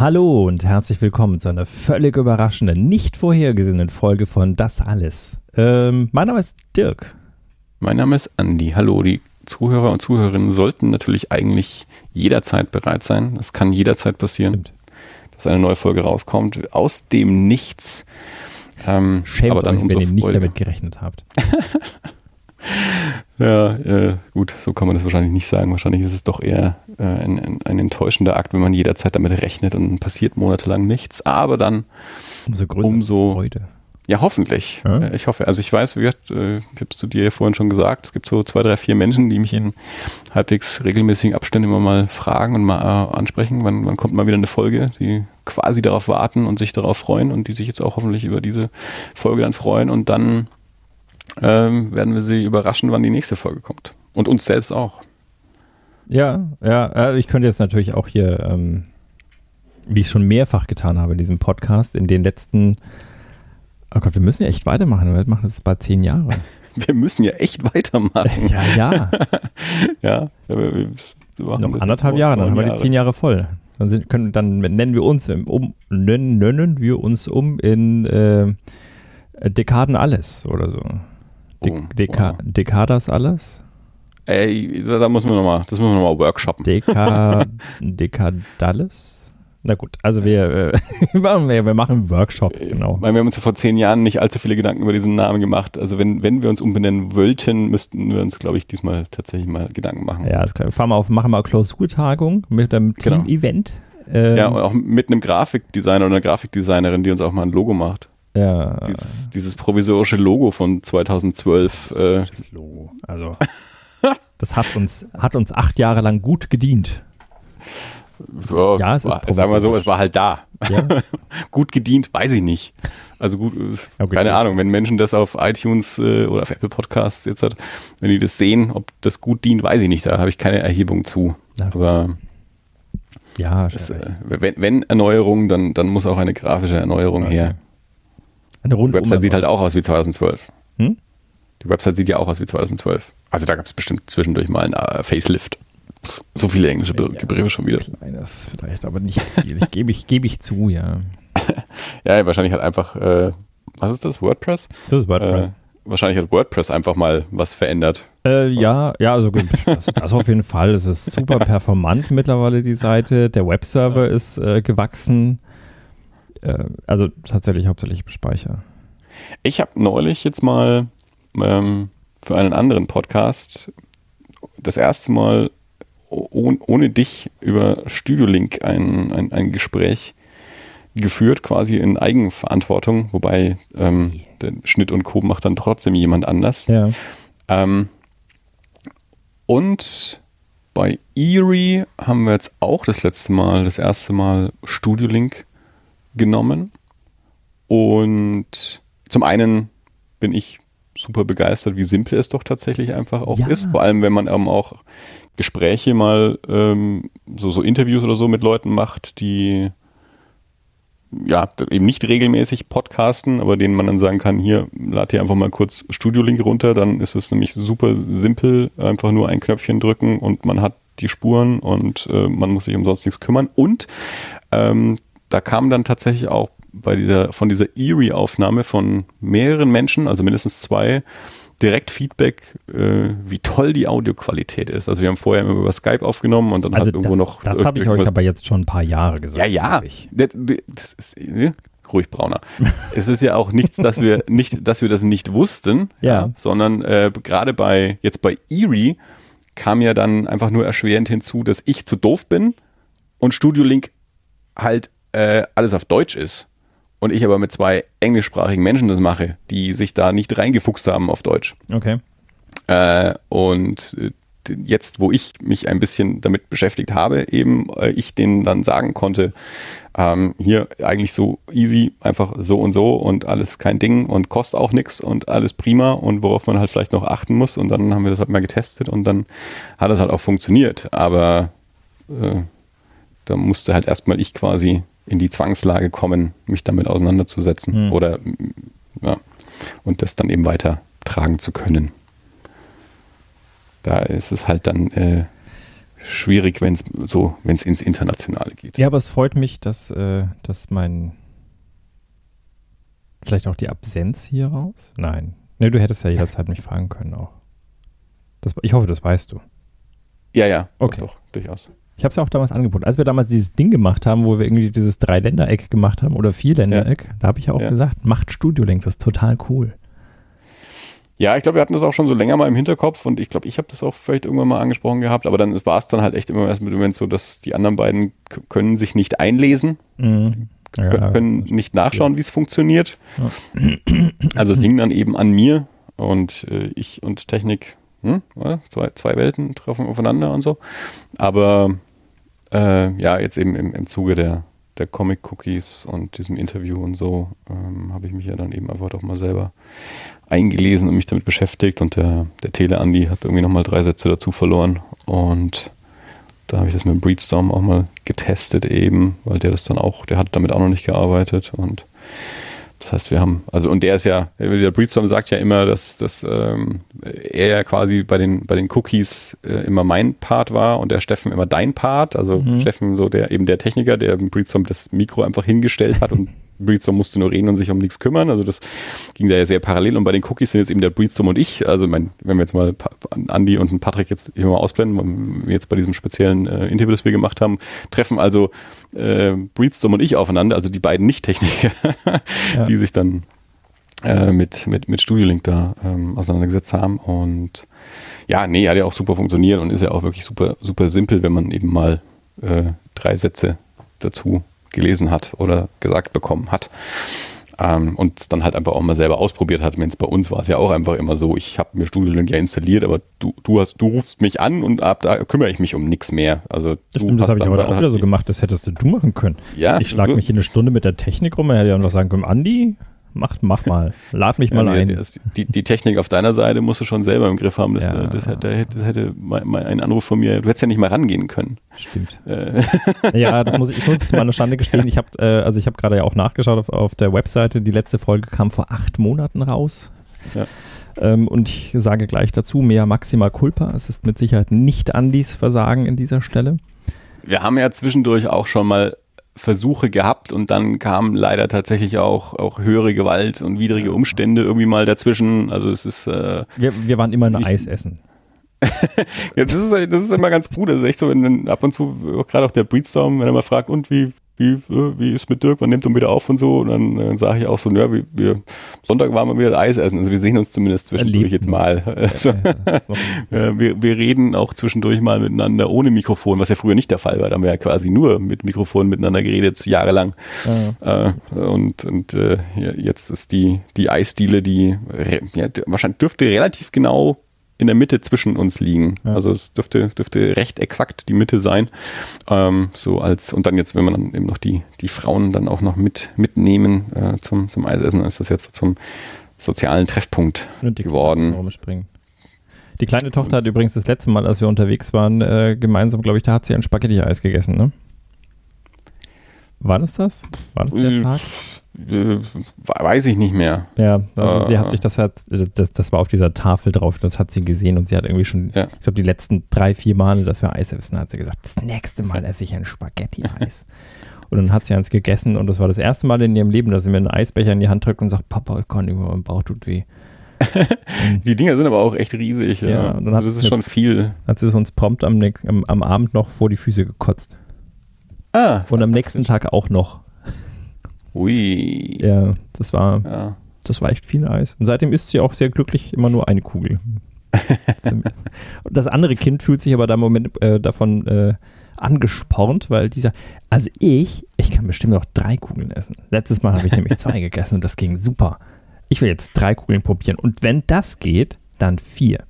Hallo und herzlich willkommen zu einer völlig überraschenden, nicht vorhergesehenen Folge von Das Alles. Ähm, mein Name ist Dirk. Mein Name ist Andi. Hallo, die Zuhörer und Zuhörerinnen sollten natürlich eigentlich jederzeit bereit sein. Es kann jederzeit passieren, Stimmt. dass eine neue Folge rauskommt. Aus dem Nichts. Ähm, Schämt aber dann euch, wenn ihr nicht damit gerechnet habt. Ja, äh, gut, so kann man das wahrscheinlich nicht sagen. Wahrscheinlich ist es doch eher äh, ein, ein, ein, enttäuschender Akt, wenn man jederzeit damit rechnet und passiert monatelang nichts. Aber dann umso größer umso, Freude. Ja, hoffentlich. Ja? Ich hoffe. Also ich weiß, wie gesagt, äh, ich habe es zu dir ja vorhin schon gesagt, es gibt so zwei, drei, vier Menschen, die mich in halbwegs regelmäßigen Abständen immer mal fragen und mal äh, ansprechen, wann, wann kommt mal wieder eine Folge, die quasi darauf warten und sich darauf freuen und die sich jetzt auch hoffentlich über diese Folge dann freuen und dann ähm, werden wir sie überraschen, wann die nächste Folge kommt. Und uns selbst auch. Ja, ja, ich könnte jetzt natürlich auch hier, ähm, wie ich schon mehrfach getan habe in diesem Podcast, in den letzten, oh Gott, wir müssen ja echt weitermachen. Wir machen das bald zehn Jahre. Wir müssen ja echt weitermachen. Ja, ja. ja, wir, wir Noch anderthalb Jahre, dann haben wir die zehn Jahre voll. Dann, sind, können, dann nennen wir uns um, nennen, nennen wir uns um in äh, Dekaden alles oder so. De Deka wow. Dekadas alles? Ey, da, da muss man nochmal, das müssen wir nochmal workshoppen. Deka, Dekadales? Na gut, also wir, äh, wir, wir machen einen Workshop, äh, genau. Weil wir haben uns ja vor zehn Jahren nicht allzu viele Gedanken über diesen Namen gemacht. Also wenn, wenn wir uns umbenennen wollten, müssten wir uns, glaube ich, diesmal tatsächlich mal Gedanken machen. Ja, das klar. Fahren wir auf, machen wir eine Klausurtagung mit einem genau. Team-Event. Ähm, ja, und auch mit einem Grafikdesigner oder einer Grafikdesignerin, die uns auch mal ein Logo macht. Ja. Dieses, dieses provisorische Logo von 2012. Äh. Das Logo. Also, das hat uns, hat uns acht Jahre lang gut gedient. Ja, ja es war, sagen wir so, es war halt da. Ja. gut gedient, weiß ich nicht. Also gut, äh, okay, keine Ahnung, wenn Menschen das auf iTunes äh, oder auf Apple Podcasts jetzt hat, wenn die das sehen, ob das gut dient, weiß ich nicht. Da habe ich keine Erhebung zu. Okay. Aber ja, das, äh, wenn, wenn Erneuerung, dann, dann muss auch eine grafische Erneuerung okay. her. Eine Die Website sieht halt auch aus wie 2012. Hm? Die Website sieht ja auch aus wie 2012. Also da gab es bestimmt zwischendurch mal ein uh, Facelift. So viele englische ja, Begriffe schon wieder. Kleines vielleicht, aber nicht viel. Gebe ich, gebe ich zu, ja. ja, wahrscheinlich hat einfach, äh, was ist das, WordPress? Das ist WordPress. Äh, wahrscheinlich hat WordPress einfach mal was verändert. Äh, ja, ja, also das, das, auf jeden Fall. Es ist super performant mittlerweile, die Seite. Der Webserver ist äh, gewachsen. Äh, also tatsächlich hauptsächlich im Speicher. Ich habe neulich jetzt mal ähm, für einen anderen Podcast das erste Mal oh, ohne dich über Studio Link ein, ein, ein Gespräch geführt, quasi in Eigenverantwortung, wobei ähm, den Schnitt und Co. macht dann trotzdem jemand anders. Ja. Ähm, und bei Erie haben wir jetzt auch das letzte Mal, das erste Mal Studio Link genommen. Und zum einen bin ich super begeistert, wie simpel es doch tatsächlich einfach auch ja. ist. Vor allem, wenn man eben auch Gespräche mal, ähm, so, so Interviews oder so mit Leuten macht, die ja, eben nicht regelmäßig podcasten, aber denen man dann sagen kann, hier, lad dir einfach mal kurz Studio-Link runter, dann ist es nämlich super simpel, einfach nur ein Knöpfchen drücken und man hat die Spuren und äh, man muss sich um sonst nichts kümmern. Und ähm, da kam dann tatsächlich auch bei dieser, von dieser Eerie-Aufnahme von mehreren Menschen, also mindestens zwei, direkt Feedback, äh, wie toll die Audioqualität ist. Also wir haben vorher immer über Skype aufgenommen und dann also hat irgendwo das, noch. Das habe ich euch aber jetzt schon ein paar Jahre gesagt. Ja, ja. Das, das ist äh, ruhig brauner. es ist ja auch nichts, dass wir nicht, dass wir das nicht wussten, ja. ja sondern äh, gerade bei jetzt bei Erie kam ja dann einfach nur erschwerend hinzu, dass ich zu doof bin und Studio Link halt äh, alles auf Deutsch ist und ich aber mit zwei englischsprachigen Menschen das mache, die sich da nicht reingefuchst haben auf Deutsch. Okay. Äh, und äh, jetzt, wo ich mich ein bisschen damit beschäftigt habe, eben äh, ich denen dann sagen konnte, ähm, hier eigentlich so easy, einfach so und so und alles kein Ding und kostet auch nichts und alles prima und worauf man halt vielleicht noch achten muss und dann haben wir das halt mal getestet und dann hat das halt auch funktioniert, aber äh, da musste halt erstmal ich quasi in die Zwangslage kommen, mich damit auseinanderzusetzen mhm. oder ja, und das dann eben weiter tragen zu können. Da ist es halt dann, äh, schwierig, wenn es so, wenn es ins Internationale geht. Ja, aber es freut mich, dass, äh, dass mein vielleicht auch die Absenz hier raus? Nein. Ne, du hättest ja jederzeit mich fragen können auch. Das, ich hoffe, das weißt du. Ja, ja. Okay. Doch, doch durchaus. Ich habe es ja auch damals angeboten. Als wir damals dieses Ding gemacht haben, wo wir irgendwie dieses Dreiländereck gemacht haben oder Vierländereck, ja. da habe ich ja auch ja. gesagt, macht Studio Link, das ist total cool. Ja, ich glaube, wir hatten das auch schon so länger mal im Hinterkopf und ich glaube, ich habe das auch vielleicht irgendwann mal angesprochen gehabt, aber dann war es dann halt echt immer erst mit dem Moment so, dass die anderen beiden können sich nicht einlesen, mhm. ja, können nicht nachschauen, wie es funktioniert. Also es hing dann eben an mir und äh, ich und Technik, hm, zwei, zwei Welten treffen aufeinander und so. Aber äh, ja, jetzt eben im, im Zuge der, der Comic-Cookies und diesem Interview und so ähm, habe ich mich ja dann eben einfach doch mal selber eingelesen und mich damit beschäftigt. Und der, der Tele-Andi hat irgendwie nochmal drei Sätze dazu verloren. Und da habe ich das mit Breedstorm auch mal getestet eben, weil der das dann auch, der hat damit auch noch nicht gearbeitet. Und das heißt, wir haben, also und der ist ja, der Breedstorm sagt ja immer, dass, dass ähm, er ja quasi bei den, bei den Cookies äh, immer mein Part war und der Steffen immer dein Part. Also mhm. Steffen so der eben der Techniker, der im Breedstorm das Mikro einfach hingestellt hat und Breedstorm musste nur reden und sich um nichts kümmern. Also das ging da ja sehr parallel. Und bei den Cookies sind jetzt eben der Breedstorm und ich. Also mein, wenn wir jetzt mal Andy und Patrick jetzt hier mal ausblenden, jetzt bei diesem speziellen äh, Interview, das wir gemacht haben, treffen also äh, Breedstorm und ich aufeinander, also die beiden Nicht-Techniker, ja. die sich dann äh, mit, mit, mit Studio Link da ähm, auseinandergesetzt haben. Und ja, nee, hat ja auch super funktioniert und ist ja auch wirklich super, super simpel, wenn man eben mal äh, drei Sätze dazu gelesen hat oder gesagt bekommen hat. Ähm, und dann halt einfach auch mal selber ausprobiert hat. Wenn es bei uns war es ja auch einfach immer so, ich habe mir Studio ja installiert, aber du, du hast, du rufst mich an und ab da kümmere ich mich um nichts mehr. Also das stimmt, das habe ich aber auch wieder so gemacht, das hättest du machen können. Ja, ich schlage mich in eine Stunde mit der Technik rum, er hätte ja noch sagen können, Andi, Mach, mach mal. Lad mich mal ja, ein. Die, die, Technik auf deiner Seite musst du schon selber im Griff haben. Das, ja. das, hätte, das hätte mal ein Anruf von mir, du hättest ja nicht mal rangehen können. Stimmt. Äh. Ja, das muss ich, ich muss jetzt mal eine Schande gestehen. Ich habe äh, also ich habe gerade ja auch nachgeschaut auf, auf der Webseite. Die letzte Folge kam vor acht Monaten raus. Ja. Ähm, und ich sage gleich dazu, mehr maximal culpa. Es ist mit Sicherheit nicht Andys Versagen in dieser Stelle. Wir haben ja zwischendurch auch schon mal Versuche gehabt und dann kam leider tatsächlich auch, auch höhere Gewalt und widrige Umstände irgendwie mal dazwischen. Also es ist. Äh, wir, wir waren immer ein Eis essen. ja, das ist, das ist immer ganz gut. Das ist echt so, wenn ab und zu, gerade auch der Breedstorm, wenn er mal fragt, und wie, wie, äh, wie ist mit Dirk, wann nimmt er wieder auf und so. Und dann, dann sage ich auch so, ja, wir, wir, Sonntag waren wir wieder Eis essen. Also wir sehen uns zumindest zwischendurch jetzt mal. Also, wir, wir reden auch zwischendurch mal miteinander ohne Mikrofon, was ja früher nicht der Fall war. Da haben wir ja quasi nur mit Mikrofon miteinander geredet, jahrelang. Ja. Äh, und und äh, jetzt ist die, die Eisdiele, die ja, wahrscheinlich dürfte relativ genau in der Mitte zwischen uns liegen. Ja. Also es dürfte, dürfte recht exakt die Mitte sein. Ähm, so als, und dann jetzt, wenn man dann eben noch die, die Frauen dann auch noch mit, mitnehmen äh, zum, zum Eisessen, dann ist das jetzt so zum sozialen Treffpunkt geworden. Die kleine Tochter hat übrigens das letzte Mal, als wir unterwegs waren, äh, gemeinsam, glaube ich, da hat sie ein Spaghetti-Eis gegessen, ne? War das das? War das der äh, Tag? Äh, weiß ich nicht mehr. Ja, also äh, sie hat sich das das, das war auf dieser Tafel drauf, das hat sie gesehen und sie hat irgendwie schon, ja. ich glaube, die letzten drei, vier Male, dass wir Eis essen, hat sie gesagt, das nächste Mal esse ich ein Spaghetti-Eis. und dann hat sie eins gegessen und das war das erste Mal in ihrem Leben, dass sie mir einen Eisbecher in die Hand drückt und sagt, Papa, ich kann nicht mehr, mein Bauch tut weh. die Dinger sind aber auch echt riesig. Ja, ja. Und dann hat das ist schon viel. Hat sie es uns prompt am, am, am Abend noch vor die Füße gekotzt. Ah. Und am nächsten Tag auch noch. Ui. Ja, das war, ja. das war echt viel Eis. Und seitdem ist sie auch sehr glücklich, immer nur eine Kugel. das andere Kind fühlt sich aber da im Moment äh, davon äh, angespornt, weil dieser, also ich, ich kann bestimmt noch drei Kugeln essen. Letztes Mal habe ich nämlich zwei gegessen und das ging super. Ich will jetzt drei Kugeln probieren und wenn das geht, dann vier.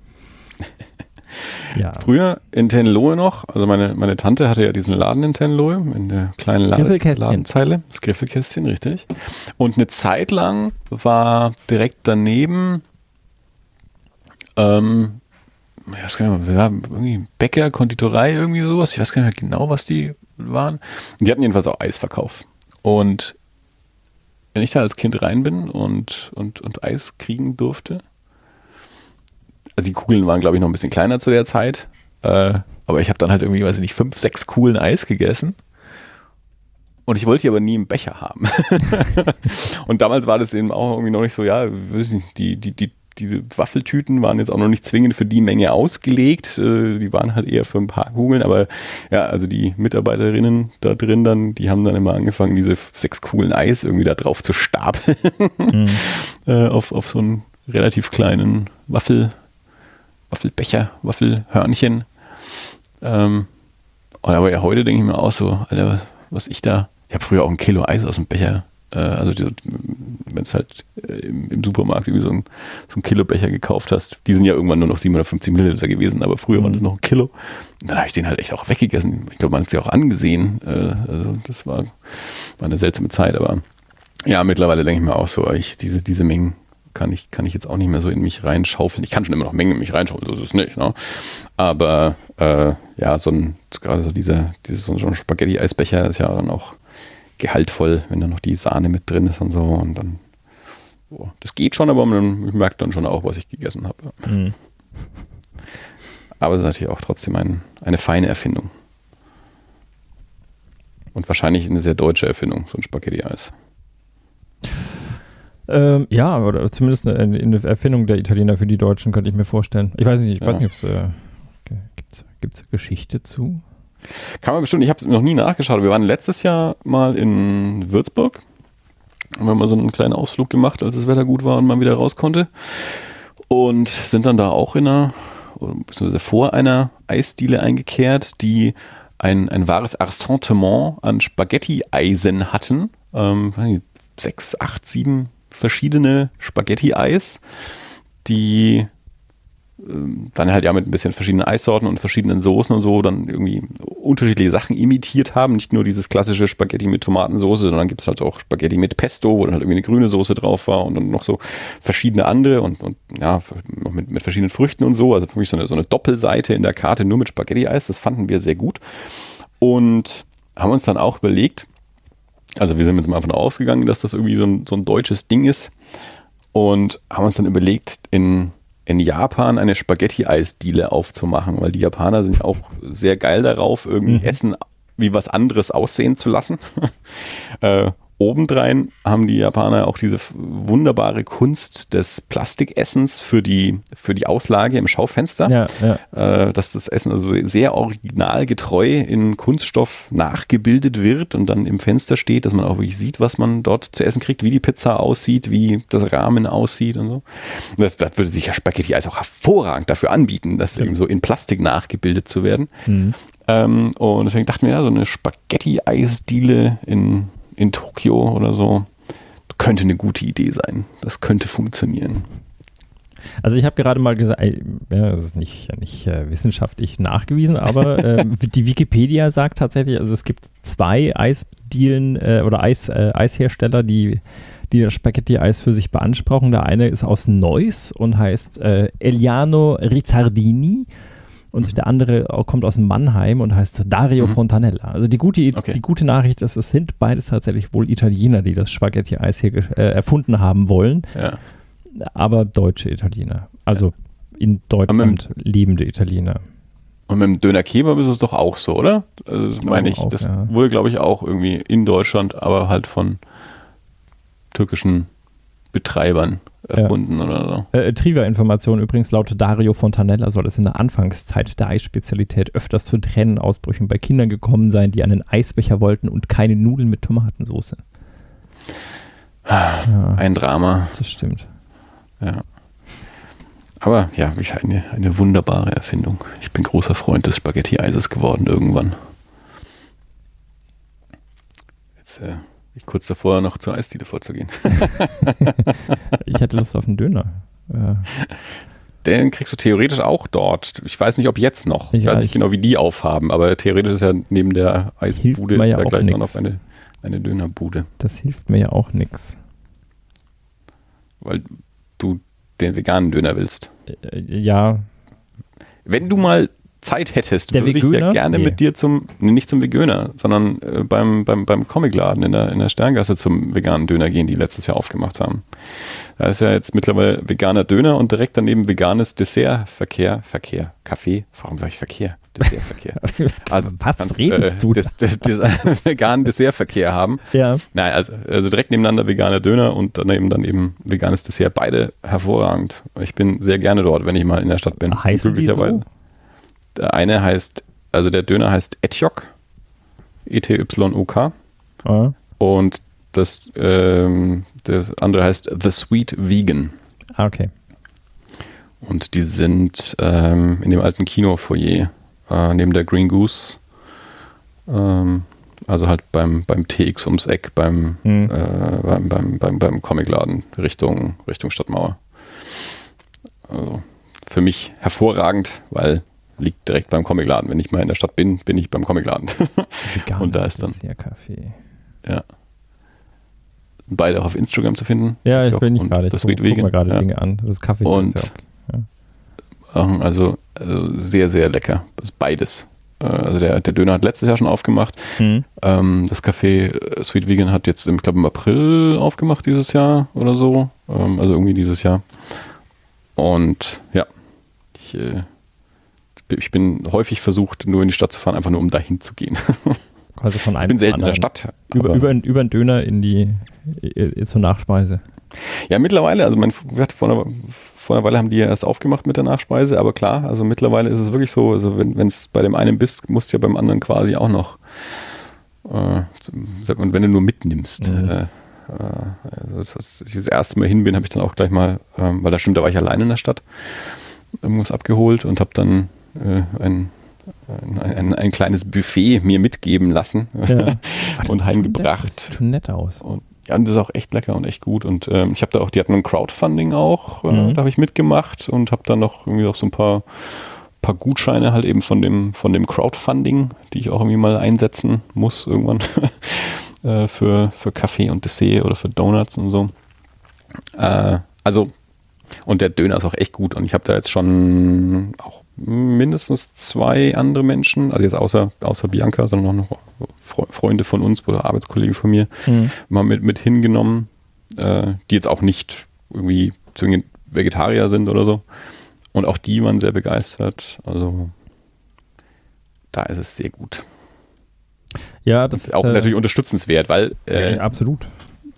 Ja. Früher in Tenlohe noch, also meine, meine Tante hatte ja diesen Laden in Tenlohe, in der kleinen Lade, Ladenzeile, das Griffelkästchen, richtig. Und eine Zeit lang war direkt daneben, ähm, ich weiß gar nicht mehr, irgendwie Bäcker, Konditorei, irgendwie sowas, ich weiß gar nicht mehr genau, was die waren. Die hatten jedenfalls auch Eisverkauf. Und wenn ich da als Kind rein bin und, und, und Eis kriegen durfte, also die Kugeln waren, glaube ich, noch ein bisschen kleiner zu der Zeit. Äh, aber ich habe dann halt irgendwie, weiß ich nicht, fünf, sechs coolen Eis gegessen. Und ich wollte die aber nie im Becher haben. und damals war das eben auch irgendwie noch nicht so, ja, nicht, die, die, die, diese Waffeltüten waren jetzt auch noch nicht zwingend für die Menge ausgelegt. Äh, die waren halt eher für ein paar Kugeln. Aber ja, also die Mitarbeiterinnen da drin dann, die haben dann immer angefangen, diese sechs coolen Eis irgendwie da drauf zu stapeln. Mhm. äh, auf, auf so einen relativ kleinen Waffel, Waffelbecher, Waffelhörnchen. Ähm, aber ja, heute denke ich mir auch so, Alter, was, was ich da, ich habe früher auch ein Kilo Eis aus dem Becher, äh, also wenn es halt äh, im, im, Supermarkt irgendwie so ein, so ein Kilo Becher gekauft hast, die sind ja irgendwann nur noch 750 Milliliter gewesen, aber früher mhm. waren das noch ein Kilo. Und dann habe ich den halt echt auch weggegessen. Ich glaube, man hat es ja auch angesehen. Äh, also das war, war eine seltsame Zeit, aber ja, mittlerweile denke ich mir auch so, ich, diese, diese Mengen kann ich, kann ich jetzt auch nicht mehr so in mich reinschaufeln. Ich kann schon immer noch Mengen in mich reinschaufeln, so ist es nicht. Ne? Aber äh, ja, so ein, gerade so dieser, dieser so ein Spaghetti-Eisbecher ist ja dann auch gehaltvoll, wenn da noch die Sahne mit drin ist und so. Und dann, boah, das geht schon, aber man merkt dann schon auch, was ich gegessen habe. Mhm. Aber es ist natürlich auch trotzdem ein, eine feine Erfindung. Und wahrscheinlich eine sehr deutsche Erfindung, so ein Spaghetti-Eis. Ähm, ja, oder zumindest eine, eine, Erfindung der Italiener für die Deutschen, könnte ich mir vorstellen. Ich weiß nicht, ich ja. weiß nicht, ob es äh, gibt es Geschichte zu? Kann man bestimmt, ich habe es noch nie nachgeschaut. Wir waren letztes Jahr mal in Würzburg. Haben wir mal so einen kleinen Ausflug gemacht, als das Wetter gut war und man wieder raus konnte. Und sind dann da auch in einer, beziehungsweise vor einer Eisdiele eingekehrt, die ein, ein wahres Assortiment an Spaghetti-Eisen hatten. Ähm, sechs, acht, sieben verschiedene Spaghetti-Eis, die ähm, dann halt ja mit ein bisschen verschiedenen Eissorten und verschiedenen Soßen und so dann irgendwie unterschiedliche Sachen imitiert haben. Nicht nur dieses klassische Spaghetti mit Tomatensoße, sondern gibt es halt auch Spaghetti mit Pesto, wo dann halt irgendwie eine grüne Soße drauf war und dann noch so verschiedene andere und, und ja, noch mit, mit verschiedenen Früchten und so. Also für mich so eine, so eine Doppelseite in der Karte nur mit Spaghetti-Eis. Das fanden wir sehr gut. Und haben uns dann auch überlegt, also wir sind jetzt mal davon ausgegangen, dass das irgendwie so ein, so ein deutsches Ding ist und haben uns dann überlegt, in, in Japan eine Spaghetti-Eisdiele aufzumachen, weil die Japaner sind ja auch sehr geil darauf, irgendwie mhm. Essen wie was anderes aussehen zu lassen. äh, obendrein haben die Japaner auch diese wunderbare Kunst des Plastikessens für die, für die Auslage im Schaufenster. Ja, ja. Äh, dass das Essen also sehr originalgetreu in Kunststoff nachgebildet wird und dann im Fenster steht, dass man auch wirklich sieht, was man dort zu essen kriegt, wie die Pizza aussieht, wie das Rahmen aussieht und so. Und das, das würde sich ja Spaghetti-Eis auch hervorragend dafür anbieten, das ja. eben so in Plastik nachgebildet zu werden. Mhm. Ähm, und deswegen dachten wir, ja, so eine Spaghetti-Eisdiele in in Tokio oder so. Könnte eine gute Idee sein. Das könnte funktionieren. Also ich habe gerade mal gesagt, ja, das ist nicht, nicht äh, wissenschaftlich nachgewiesen, aber äh, die Wikipedia sagt tatsächlich, also es gibt zwei Eisdielen äh, oder Eis, äh, Eishersteller, die, die das Spaghetti-Eis für sich beanspruchen. Der eine ist aus Neuss und heißt äh, Eliano Rizzardini und mhm. der andere kommt aus Mannheim und heißt Dario mhm. Fontanella. Also die gute, okay. die gute Nachricht ist, es sind beides tatsächlich wohl Italiener, die das Spaghetti-Eis hier äh, erfunden haben wollen, ja. aber deutsche Italiener. Also ja. in Deutschland mit, lebende Italiener. Und mit dem Döner Kebab ist es doch auch so, oder? Also das meine ich, auch, das ja. wurde glaube ich auch irgendwie in Deutschland, aber halt von türkischen Betreibern erfunden ja. oder so. Äh, äh, Trivia-Information übrigens laut Dario Fontanella soll es in der Anfangszeit der Eisspezialität öfters zu Tränenausbrüchen bei Kindern gekommen sein, die einen Eisbecher wollten und keine Nudeln mit Tomatensauce. Ja, Ein Drama. Das stimmt. Ja. Aber ja, eine, eine wunderbare Erfindung. Ich bin großer Freund des Spaghetti-Eises geworden irgendwann. Jetzt äh, ich kurz davor, noch zur Eisdiele vorzugehen. ich hätte Lust auf einen Döner. Ja. Den kriegst du theoretisch auch dort. Ich weiß nicht, ob jetzt noch. Ich, ich weiß nicht genau, wie die aufhaben, aber theoretisch ist ja neben der Eisbude ja da gleich noch eine, eine Dönerbude. Das hilft mir ja auch nichts. Weil du den veganen Döner willst. Äh, ja. Wenn du mal Zeit hättest, würde ich ja gerne nee. mit dir zum, nee, nicht zum Veganer, sondern äh, beim, beim, beim Comicladen in der, in der Sterngasse zum veganen Döner gehen, die letztes Jahr aufgemacht haben. Da ist ja jetzt mittlerweile veganer Döner und direkt daneben veganes Dessert, Verkehr, Verkehr, Kaffee. Warum sage ich Verkehr? Dessertverkehr. Also, Was kannst, redest äh, du? Das, das, das, veganen Dessertverkehr haben. Ja. Nein, also, also direkt nebeneinander veganer Döner und daneben dann eben veganes Dessert. Beide hervorragend. Ich bin sehr gerne dort, wenn ich mal in der Stadt bin. Heißen die so? Der eine heißt, also der Döner heißt Etjok, E-T-Y-O-K. Ah. Und das, ähm, das andere heißt The Sweet Vegan. Ah, okay. Und die sind ähm, in dem alten Kinofoyer äh, neben der Green Goose. Ähm, also halt beim, beim TX ums Eck, beim, mhm. äh, beim, beim, beim, beim Comicladen Richtung, Richtung Stadtmauer. Also für mich hervorragend, weil liegt direkt beim Comicladen. Wenn ich mal in der Stadt bin, bin ich beim Comicladen. Und da ist dann. Kaffee. Ja. Beide auch auf Instagram zu finden. Ja, ich, ich bin nicht gerade. Das Sweet Vegan. mal gerade ja. Dinge an. Das Kaffee und ist ja okay. Also, also sehr, sehr lecker. Das ist beides. Äh, also der, der Döner hat letztes Jahr schon aufgemacht. Mhm. Ähm, das Café äh, Sweet Vegan hat jetzt, ich glaube, im April aufgemacht dieses Jahr oder so. Ähm, also irgendwie dieses Jahr. Und ja, ich, äh, ich bin häufig versucht, nur in die Stadt zu fahren, einfach nur um dahin zu gehen. Also von einem ich bin selten in der Stadt. Über, über, über einen Döner in die zur Nachspeise. Ja, mittlerweile, also mein, vor einer, vor einer Weile haben die ja erst aufgemacht mit der Nachspeise, aber klar, also mittlerweile ist es wirklich so, also wenn es bei dem einen bist, musst du ja beim anderen quasi auch noch, äh, man, wenn du nur mitnimmst. Mhm. Äh, äh also als ich das erste Mal hin bin, habe ich dann auch gleich mal, ähm, weil da stimmt, da war ich allein in der Stadt, irgendwas abgeholt und habe dann ein, ein, ein, ein, kleines Buffet mir mitgeben lassen ja. und heimgebracht. Das sieht schon nett aus. Und ja, und das ist auch echt lecker und echt gut. Und ähm, ich habe da auch, die hatten ein Crowdfunding auch, äh, mhm. da habe ich mitgemacht und habe dann noch irgendwie auch so ein paar, paar Gutscheine halt eben von dem, von dem Crowdfunding, die ich auch irgendwie mal einsetzen muss irgendwann äh, für, für Kaffee und Dessert oder für Donuts und so. Äh, also, und der Döner ist auch echt gut und ich habe da jetzt schon auch mindestens zwei andere Menschen, also jetzt außer, außer Bianca, sondern noch Freunde von uns oder Arbeitskollegen von mir, mhm. mal mit, mit hingenommen, äh, die jetzt auch nicht irgendwie zwingend Vegetarier sind oder so. Und auch die waren sehr begeistert. Also da ist es sehr gut. Ja, das ist auch äh, natürlich unterstützenswert, weil äh, ja, absolut.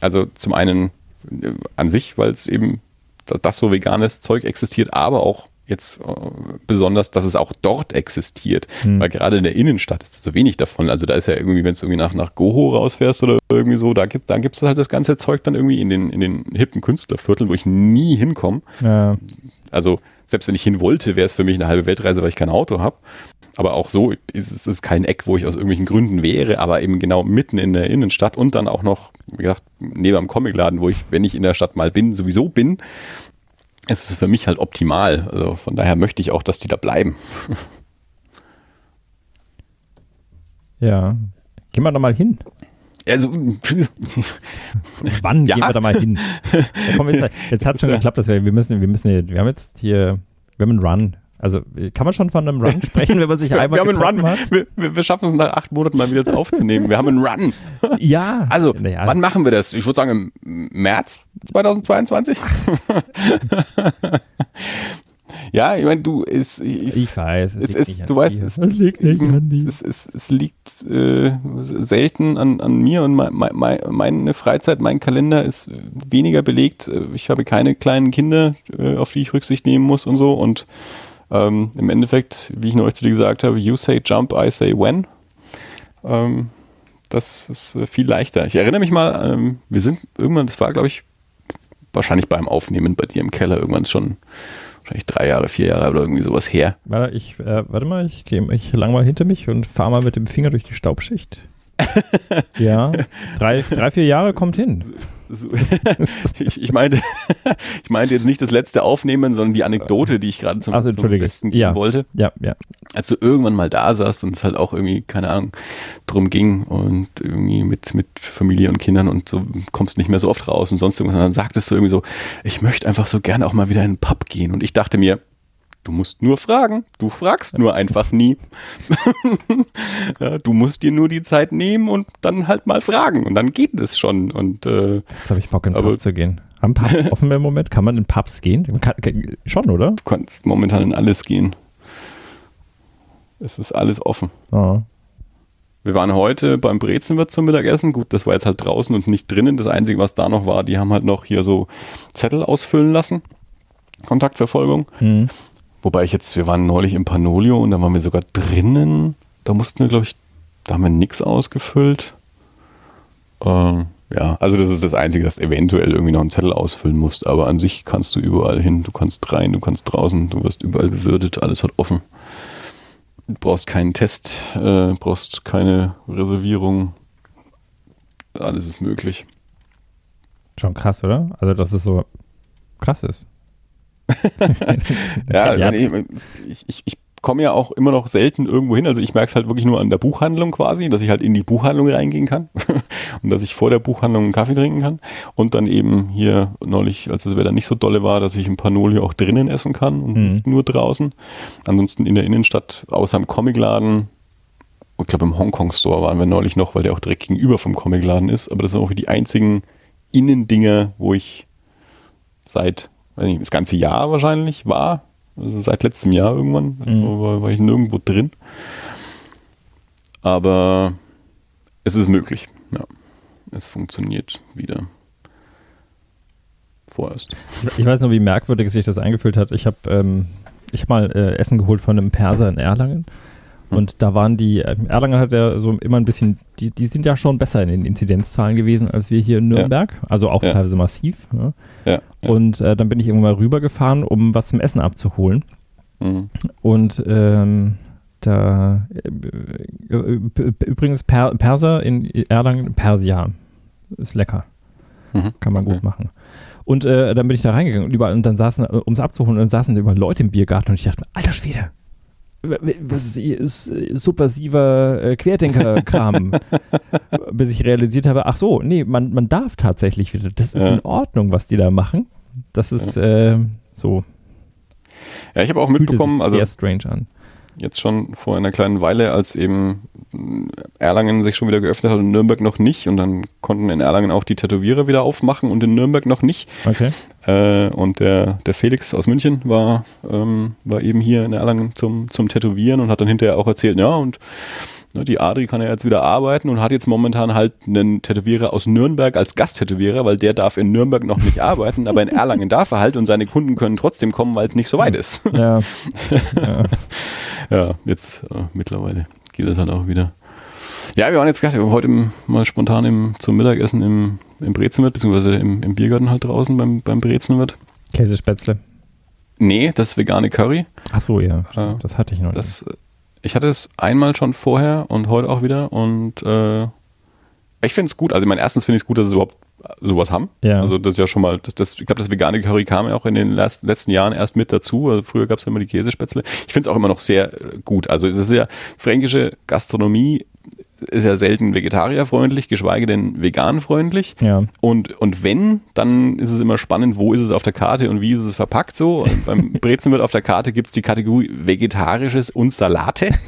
Also zum einen äh, an sich, weil es eben das so veganes Zeug existiert, aber auch jetzt äh, besonders, dass es auch dort existiert. Hm. Weil gerade in der Innenstadt ist so wenig davon. Also da ist ja irgendwie, wenn du irgendwie nach, nach Goho rausfährst oder irgendwie so, da gibt es halt das ganze Zeug dann irgendwie in den, in den hippen Künstlervierteln, wo ich nie hinkomme. Ja. Also selbst wenn ich hin wollte, wäre es für mich eine halbe Weltreise, weil ich kein Auto habe. Aber auch so ist es kein Eck, wo ich aus irgendwelchen Gründen wäre, aber eben genau mitten in der Innenstadt und dann auch noch, wie gesagt, neben am Comicladen, wo ich, wenn ich in der Stadt mal bin, sowieso bin es ist für mich halt optimal. Also von daher möchte ich auch, dass die da bleiben. Ja. Gehen wir da mal hin. Also, Wann ja. gehen wir da mal hin? Ja, jetzt, jetzt hat es schon geklappt, dass wir, wir müssen, wir müssen, wir haben jetzt hier, wir haben einen Run. Also kann man schon von einem Run sprechen, wenn man sich einmal wir haben einen Run. hat? Wir, wir, schaffen es nach acht Monaten mal wieder aufzunehmen. Wir haben einen Run. Ja. Also, ja. wann machen wir das? Ich würde sagen im März 2022. Ja, ich meine, du ist. Ich, ich weiß. Es, es ist, du weißt, es, es, liegt nicht an dir. Es, es, es liegt äh, selten an, an mir und mein, mein, meine Freizeit, mein Kalender ist weniger belegt. Ich habe keine kleinen Kinder, äh, auf die ich Rücksicht nehmen muss und so. Und ähm, im Endeffekt, wie ich neulich zu dir gesagt habe, you say jump, I say when. Ähm, das ist äh, viel leichter. Ich erinnere mich mal, ähm, wir sind irgendwann, das war glaube ich wahrscheinlich beim Aufnehmen bei dir im Keller irgendwann schon wahrscheinlich drei Jahre, vier Jahre oder irgendwie sowas her. Warte, ich, äh, warte mal, ich, geh, ich lang mal hinter mich und fahre mal mit dem Finger durch die Staubschicht. ja, drei, drei, vier Jahre kommt hin. ich, ich, meinte, ich meinte jetzt nicht das letzte Aufnehmen, sondern die Anekdote, die ich gerade zum, also, zum Besten geben ja. wollte. Ja, ja. Als du irgendwann mal da saßt und es halt auch irgendwie, keine Ahnung, drum ging und irgendwie mit, mit Familie und Kindern und so kommst nicht mehr so oft raus und sonst irgendwas. Und dann sagtest du irgendwie so, ich möchte einfach so gerne auch mal wieder in den Pub gehen. Und ich dachte mir, Du musst nur fragen. Du fragst nur einfach nie. ja, du musst dir nur die Zeit nehmen und dann halt mal fragen. Und dann geht es schon. Und, äh, Jetzt habe ich Bock, in den Pub zu gehen. Haben Pub offen im Moment? Kann man in Pubs gehen? Kann, schon, oder? Du kannst momentan in alles gehen. Es ist alles offen. Oh. Wir waren heute beim Brezenwirt zum Mittagessen. Gut, das war jetzt halt draußen und nicht drinnen. Das Einzige, was da noch war, die haben halt noch hier so Zettel ausfüllen lassen. Kontaktverfolgung. Mhm. Wobei ich jetzt, wir waren neulich im Panolio und da waren wir sogar drinnen. Da mussten wir, glaube ich, da haben wir nichts ausgefüllt. Ähm, ja, also das ist das Einzige, dass eventuell irgendwie noch einen Zettel ausfüllen musst. Aber an sich kannst du überall hin. Du kannst rein, du kannst draußen, du wirst überall bewirtet, alles hat offen. Du brauchst keinen Test, äh, brauchst keine Reservierung. Alles ist möglich. Schon krass, oder? Also, dass es so krass ist. ja, ja. Ich, ich, ich komme ja auch immer noch selten irgendwo hin. Also ich merke es halt wirklich nur an der Buchhandlung quasi, dass ich halt in die Buchhandlung reingehen kann und dass ich vor der Buchhandlung einen Kaffee trinken kann. Und dann eben hier neulich, als das Wetter nicht so dolle war, dass ich ein Panoli auch drinnen essen kann und mhm. nicht nur draußen. Ansonsten in der Innenstadt, außer im Comicladen, ich glaube im Hongkong Store waren wir neulich noch, weil der auch direkt gegenüber vom Comicladen ist. Aber das sind auch die einzigen Innendinger, wo ich seit nicht, das ganze Jahr wahrscheinlich war. Also seit letztem Jahr irgendwann mhm. war, war ich nirgendwo drin. Aber es ist möglich. Ja. Es funktioniert wieder. Vorerst. Ich weiß nur, wie merkwürdig sich das eingefühlt hat. Ich habe ähm, hab mal äh, Essen geholt von einem Perser in Erlangen. Hm. Und da waren die, äh, Erlangen hat ja so immer ein bisschen, die, die sind ja schon besser in den Inzidenzzahlen gewesen als wir hier in Nürnberg. Ja. Also auch ja. teilweise massiv. Ja. Ja, Und äh, dann bin ich irgendwann mal rübergefahren, um was zum Essen abzuholen. Mhm. Und ähm, da äh, übrigens per, Perser in Erlangen, Persia. Ist lecker. Mhm. Kann man okay. gut machen. Und äh, dann bin ich da reingegangen und überall, und dann saßen, um es abzuholen, und dann saßen über Leute im Biergarten und ich dachte, alter Schwede, was ist, subversiver äh, Querdenker-Kram, bis ich realisiert habe, ach so, nee, man, man darf tatsächlich wieder. Das ist ja. in Ordnung, was die da machen. Das ist ja. äh, so. Ja, ich habe auch mitbekommen, also sehr strange an jetzt schon vor einer kleinen Weile, als eben Erlangen sich schon wieder geöffnet hat und Nürnberg noch nicht. Und dann konnten in Erlangen auch die Tätowierer wieder aufmachen und in Nürnberg noch nicht. Okay. Äh, und der, der Felix aus München war, ähm, war eben hier in Erlangen zum, zum Tätowieren und hat dann hinterher auch erzählt, ja, und die Adri kann ja jetzt wieder arbeiten und hat jetzt momentan halt einen Tätowierer aus Nürnberg als Gasttätowierer, weil der darf in Nürnberg noch nicht arbeiten, aber in Erlangen darf er halt und seine Kunden können trotzdem kommen, weil es nicht so weit ist. Ja, ja. ja jetzt äh, mittlerweile geht es halt auch wieder. Ja, wir waren jetzt gerade heute mal spontan im, zum Mittagessen im, im Brezenwirt, beziehungsweise im, im Biergarten halt draußen beim, beim Brezenwirt. Käsespätzle. Nee, das vegane Curry. Ach so, ja. Äh, das hatte ich noch. Das, nicht ich hatte es einmal schon vorher und heute auch wieder und äh, ich finde es gut. Also, mein erstens finde ich es gut, dass sie überhaupt sowas haben. Ja. Also das ist ja schon mal, das, das, ich glaube, das vegane Curry kam ja auch in den letzten Jahren erst mit dazu. Also früher gab es ja immer die Käsespätzle. Ich finde es auch immer noch sehr gut. Also das ist ja fränkische Gastronomie ist ja selten vegetarierfreundlich, geschweige denn veganfreundlich. Ja. Und, und wenn, dann ist es immer spannend, wo ist es auf der Karte und wie ist es verpackt so. Und beim Brezen wird auf der Karte gibt es die Kategorie Vegetarisches und Salate.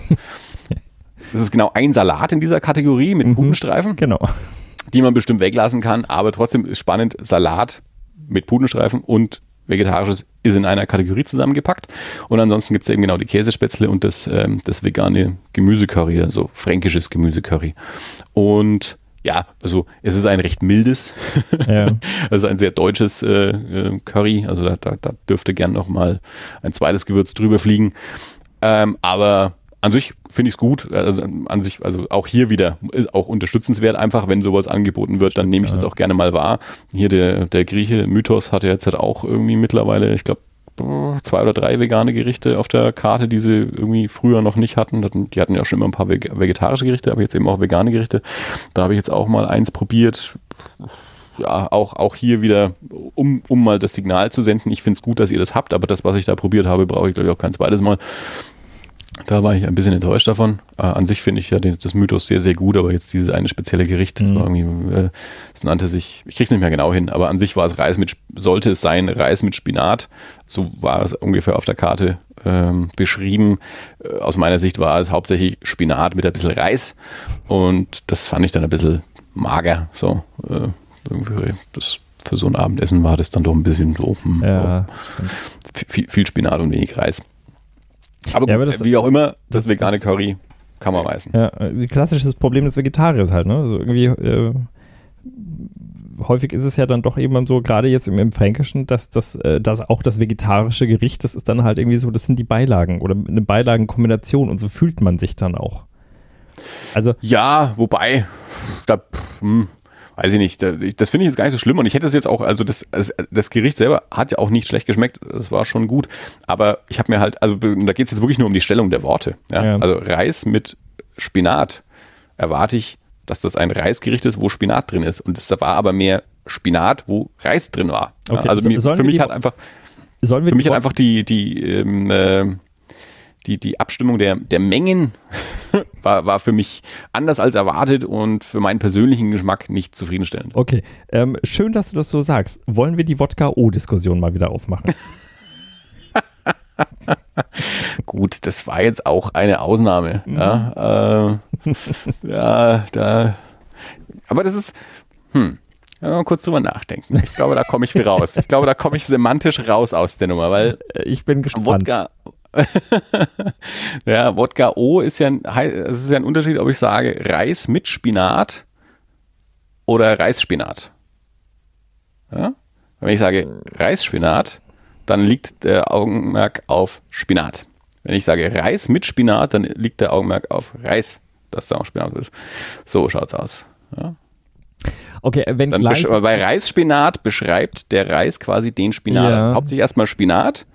Das ist genau ein Salat in dieser Kategorie mit mhm, Putenstreifen. Genau. Die man bestimmt weglassen kann, aber trotzdem ist spannend, Salat mit Putenstreifen und Vegetarisches ist in einer Kategorie zusammengepackt. Und ansonsten gibt es eben genau die Käsespätzle und das, ähm, das vegane Gemüsecurry, also fränkisches Gemüsecurry. Und ja, also es ist ein recht mildes, ja. also ein sehr deutsches äh, äh, Curry. Also da, da, da dürfte gern noch mal ein zweites Gewürz drüber fliegen. Ähm, aber an sich finde ich es gut. Also an sich, also auch hier wieder ist auch unterstützenswert. Einfach, wenn sowas angeboten wird, dann nehme ich ja. das auch gerne mal wahr. Hier der, der Grieche Mythos hat ja jetzt halt auch irgendwie mittlerweile, ich glaube, zwei oder drei vegane Gerichte auf der Karte, die sie irgendwie früher noch nicht hatten. Die hatten ja schon immer ein paar vegetarische Gerichte, aber jetzt eben auch vegane Gerichte. Da habe ich jetzt auch mal eins probiert. Ja, auch, auch hier wieder, um, um mal das Signal zu senden. Ich finde es gut, dass ihr das habt, aber das, was ich da probiert habe, brauche ich, glaube ich, auch kein zweites Mal. Da war ich ein bisschen enttäuscht davon. Äh, an sich finde ich ja das Mythos sehr, sehr gut, aber jetzt dieses eine spezielle Gericht, das, mhm. war irgendwie, äh, das nannte sich, ich krieg's nicht mehr genau hin, aber an sich war es Reis mit, sollte es sein, Reis mit Spinat. So war es ungefähr auf der Karte ähm, beschrieben. Äh, aus meiner Sicht war es hauptsächlich Spinat mit ein bisschen Reis und das fand ich dann ein bisschen mager. So, äh, das, für so ein Abendessen war das dann doch ein bisschen so. Hm, ja, oh, viel, viel, Spinat und wenig Reis. Aber, ja, aber das, wie auch immer, das, das vegane Curry kann man weißen. Ja, klassisches Problem des Vegetariers halt, ne? Also irgendwie äh, häufig ist es ja dann doch eben so, gerade jetzt im, im Fränkischen, dass, das, äh, dass auch das vegetarische Gericht, das ist dann halt irgendwie so, das sind die Beilagen oder eine Beilagenkombination und so fühlt man sich dann auch. Also ja, wobei, da, hm, weiß ich nicht, das finde ich jetzt gar nicht so schlimm und ich hätte es jetzt auch, also das, das Gericht selber hat ja auch nicht schlecht geschmeckt, das war schon gut, aber ich habe mir halt, also da geht es jetzt wirklich nur um die Stellung der Worte. Ja? Ja. Also Reis mit Spinat erwarte ich dass das ein Reisgericht ist, wo Spinat drin ist. Und es war aber mehr Spinat, wo Reis drin war. Okay. Also so, für mich hat einfach, für mich hat einfach die, die, ähm, äh, die, die Abstimmung der, der Mengen war, war für mich anders als erwartet und für meinen persönlichen Geschmack nicht zufriedenstellend. Okay, ähm, schön, dass du das so sagst. Wollen wir die Wodka-O-Diskussion mal wieder aufmachen? Gut, das war jetzt auch eine Ausnahme. Mhm. Ja, äh, ja, da. Aber das ist, hm, mal kurz drüber nachdenken. Ich glaube, da komme ich raus. Ich glaube, da komme ich semantisch raus aus der Nummer, weil ich bin gespannt. Wodka, ja, Wodka O ist ja, ein, es ist ja ein Unterschied, ob ich sage Reis mit Spinat oder Reisspinat. Ja? Wenn ich sage Reisspinat, dann liegt der Augenmerk auf Spinat. Wenn ich sage Reis mit Spinat, dann liegt der Augenmerk auf Reis, dass da auch Spinat ist. So schaut's aus. Ja. Okay, wenn dann gleich bei Reisspinat beschreibt der Reis quasi den Spinat. Ja. Hauptsächlich erstmal Spinat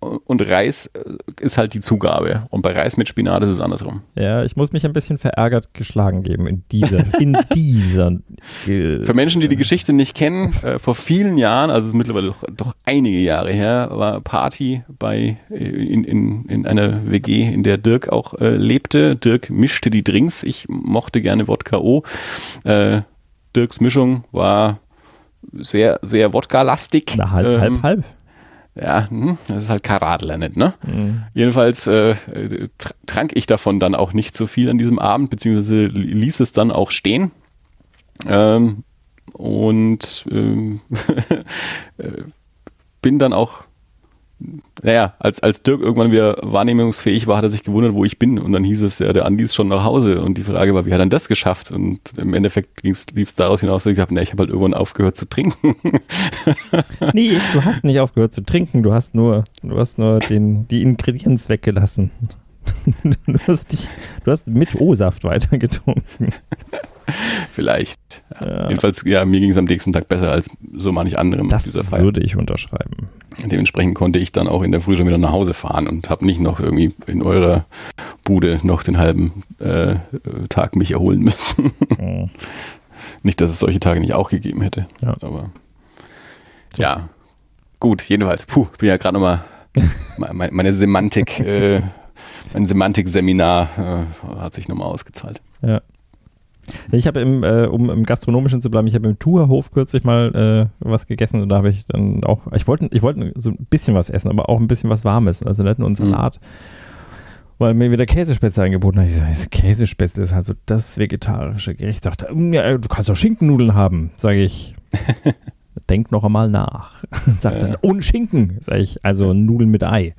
und Reis äh, ist halt die Zugabe. Und bei Reis mit Spinat ist es andersrum. Ja, ich muss mich ein bisschen verärgert geschlagen geben in dieser. In dieser Für Menschen, die die Geschichte nicht kennen, äh, vor vielen Jahren, also es ist mittlerweile doch, doch, einige Jahre her, war Party bei äh, in, in, in einer WG, in der Dirk auch äh, lebte. Dirk mischte die Drinks. Ich mochte gerne Wodka O. Äh, Dirks Mischung war sehr, sehr Wodka-lastig. Na, halb, ähm, halb, halb ja, hm, das ist halt Karadler nicht, ne? Mhm. Jedenfalls äh, trank ich davon dann auch nicht so viel an diesem Abend, beziehungsweise ließ es dann auch stehen. Ähm, und ähm, äh, bin dann auch naja, als, als Dirk irgendwann wieder wahrnehmungsfähig war, hat er sich gewundert, wo ich bin. Und dann hieß es, ja, der Andi ist schon nach Hause. Und die Frage war, wie hat er das geschafft? Und im Endeffekt lief es daraus hinaus, dass ich gesagt habe, ich habe halt irgendwann aufgehört zu trinken. nee, du hast nicht aufgehört zu trinken, du hast nur, du hast nur den, die Ingredienz weggelassen. du, hast dich, du hast mit O-Saft weitergetrunken. Vielleicht. Ja. Jedenfalls, ja, mir ging es am nächsten Tag besser als so manch anderem das würde ich unterschreiben. Dementsprechend konnte ich dann auch in der Früh schon wieder nach Hause fahren und habe nicht noch irgendwie in eurer Bude noch den halben äh, Tag mich erholen müssen. Mhm. nicht, dass es solche Tage nicht auch gegeben hätte. Ja. Aber so. ja, gut, jedenfalls. Puh, bin ja gerade nochmal meine, meine Semantik, äh, mein Semantik-Seminar äh, hat sich nochmal ausgezahlt. Ja. Ich habe im, äh, um im Gastronomischen zu bleiben, ich habe im Tourhof kürzlich mal äh, was gegessen und da habe ich dann auch, ich wollte ich wollte so ein bisschen was essen, aber auch ein bisschen was Warmes, also nicht nur einen mhm. Salat. Mhm. Weil mir wieder Käsespätzle angeboten hat. Ich sage, Käsespätzle ist halt so das vegetarische Gericht. Ich dachte, ja, du kannst auch Schinkennudeln haben, sage ich. Denk noch einmal nach. Sagt ja. dann, ohne Schinken, sage ich, also Nudeln mit Ei.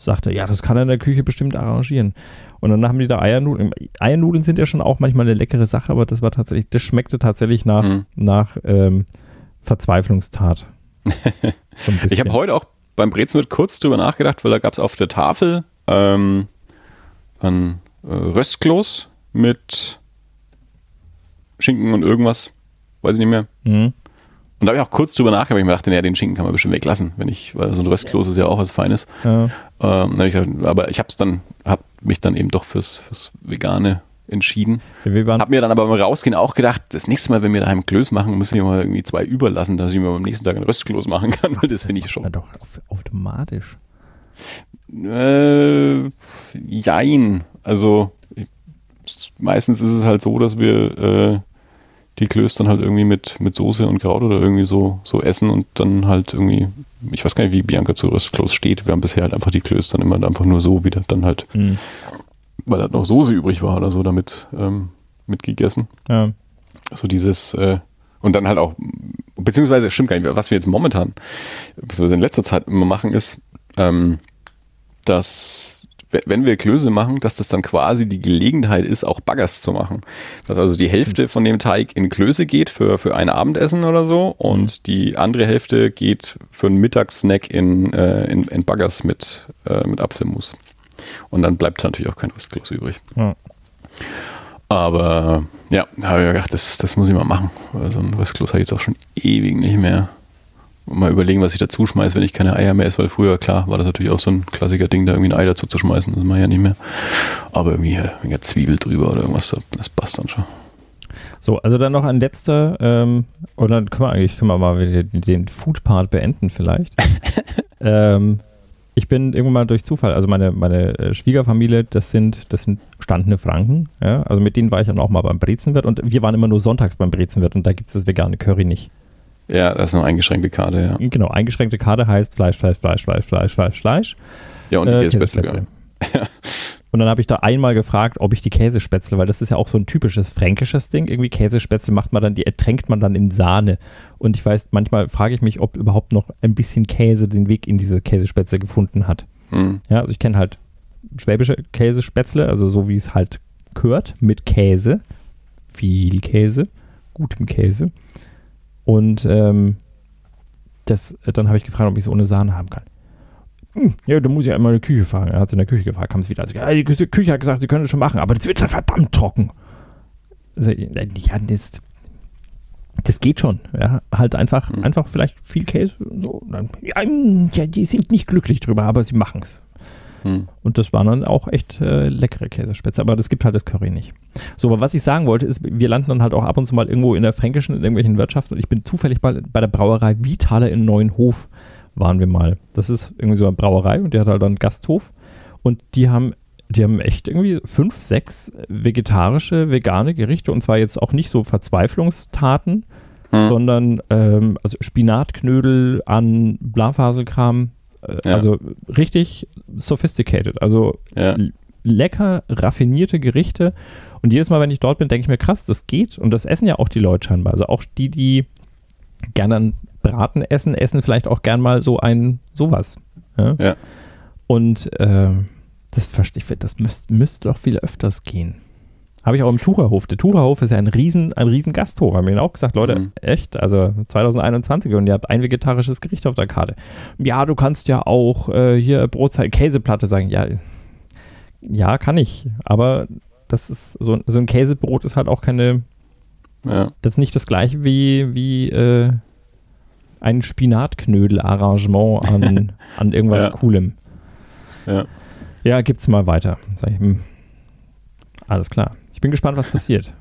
Sagt er, ja, das kann er in der Küche bestimmt arrangieren. Und dann haben die da Eiernudeln. Eiernudeln sind ja schon auch manchmal eine leckere Sache, aber das war tatsächlich, das schmeckte tatsächlich nach, mhm. nach ähm, Verzweiflungstat. ich habe heute auch beim Brezen mit kurz drüber nachgedacht, weil da gab es auf der Tafel ähm, ein äh, Röstkloß mit Schinken und irgendwas, weiß ich nicht mehr. Mhm. Und da habe ich auch kurz drüber nachgedacht, weil ich mir dachte, naja, den Schinken kann man bestimmt weglassen, wenn ich, weil so ein Röstkloß ist ja auch was Feines. Ja. Ähm, ich, aber ich habe es dann, habe mich dann eben doch fürs, fürs Vegane entschieden. Habe mir dann aber beim Rausgehen auch gedacht, das nächste Mal, wenn wir daheim Klöß machen, müssen wir mal irgendwie zwei überlassen, dass ich mir am nächsten Tag ein Röstkloß machen kann, weil das finde ich schon. doch automatisch. Äh, jein. Also ich, meistens ist es halt so, dass wir äh, die Klöß dann halt irgendwie mit, mit Soße und Kraut oder irgendwie so, so essen und dann halt irgendwie, ich weiß gar nicht, wie Bianca zu Röstkloß steht. Wir haben bisher halt einfach die Klöß dann immer einfach nur so wieder dann halt, mhm. weil halt noch Soße übrig war oder so damit ähm, mitgegessen. Ja. So dieses, äh, und dann halt auch, beziehungsweise stimmt gar nicht, was wir jetzt momentan, beziehungsweise in letzter Zeit immer machen, ist, ähm, dass wenn wir Klöße machen, dass das dann quasi die Gelegenheit ist, auch Baggers zu machen. Dass also die Hälfte von dem Teig in Klöße geht für, für ein Abendessen oder so und die andere Hälfte geht für einen Mittagssnack in, äh, in, in Baggers mit, äh, mit Apfelmus. Und dann bleibt natürlich auch kein Restkloß übrig. Ja. Aber ja, da habe ich gedacht, das, das muss ich mal machen. Weil so ein Restkloß habe ich jetzt auch schon ewig nicht mehr. Mal überlegen, was ich dazu schmeiße, wenn ich keine Eier mehr esse, weil früher, klar, war das natürlich auch so ein klassiker Ding, da irgendwie ein Ei dazu zu schmeißen. Das mache ich ja nicht mehr. Aber irgendwie ja, Zwiebel drüber oder irgendwas, das passt dann schon. So, also dann noch ein letzter, ähm, und dann können wir eigentlich können wir mal den Food-Part beenden vielleicht. ähm, ich bin irgendwann mal durch Zufall, also meine, meine äh, Schwiegerfamilie, das sind, das sind standene Franken, ja, also mit denen war ich dann auch mal beim Brezenwirt und wir waren immer nur sonntags beim Brezenwirt und da gibt es das vegane Curry nicht. Ja, das ist eine eingeschränkte Karte, ja. Genau, eingeschränkte Karte heißt Fleisch, Fleisch, Fleisch, Fleisch, Fleisch, Fleisch, Fleisch. Ja, und die äh, Käsespätzle. Ja. Und dann habe ich da einmal gefragt, ob ich die Käsespätzle, weil das ist ja auch so ein typisches fränkisches Ding. Irgendwie Käsespätzle macht man dann, die ertränkt man dann in Sahne. Und ich weiß, manchmal frage ich mich, ob überhaupt noch ein bisschen Käse den Weg in diese Käsespätzle gefunden hat. Mhm. Ja, also ich kenne halt schwäbische Käsespätzle, also so wie es halt gehört, mit Käse. Viel Käse, gutem Käse. Und ähm, das, dann habe ich gefragt, ob ich es ohne Sahne haben kann. Hm, ja, da muss ich einmal in die Küche fahren. Er hat es in der Küche gefragt, kam es wieder. Also, ja, die Küche hat gesagt, sie können es schon machen, aber das wird ja verdammt trocken. Also, ja, das, das geht schon. Ja, halt einfach, mhm. einfach vielleicht viel Käse. So. Dann, ja, die sind nicht glücklich drüber, aber sie machen es. Mhm. Und das waren dann auch echt äh, leckere Käsespätzle, aber das gibt halt das Curry nicht. So, aber was ich sagen wollte, ist, wir landen dann halt auch ab und zu mal irgendwo in der Fränkischen, in irgendwelchen Wirtschaften und ich bin zufällig bei, bei der Brauerei Vitale in Neuenhof waren wir mal. Das ist irgendwie so eine Brauerei und die hat halt einen Gasthof und die haben die haben echt irgendwie fünf, sechs vegetarische, vegane Gerichte und zwar jetzt auch nicht so Verzweiflungstaten, hm. sondern ähm, also Spinatknödel an Blafaselkram, ja. also richtig sophisticated, also ja. lecker raffinierte Gerichte und jedes Mal, wenn ich dort bin, denke ich mir, krass, das geht und das essen ja auch die Leute scheinbar, also auch die, die gerne einen Braten essen, essen vielleicht auch gern mal so ein sowas. Ja. ja. Und äh, das verstehe ich, das müsste müsst doch viel öfters gehen. Habe ich auch im Tucherhof. Der Tucherhof ist ja ein riesen, ein riesen Gasthof. Haben wir ihnen auch gesagt, Leute, mhm. echt? Also 2021 und ihr habt ein vegetarisches Gericht auf der Karte. Ja, du kannst ja auch äh, hier Brotzeit, Käseplatte sagen. Ja, ja, kann ich. Aber das ist so, so ein Käsebrot ist halt auch keine ja. Das ist nicht das gleiche wie, wie äh, ein Spinatknödel-Arrangement an, an irgendwas ja. Coolem. Ja. Ja, gibt's mal weiter. Sag ich, hm. Alles klar. Ich bin gespannt, was passiert.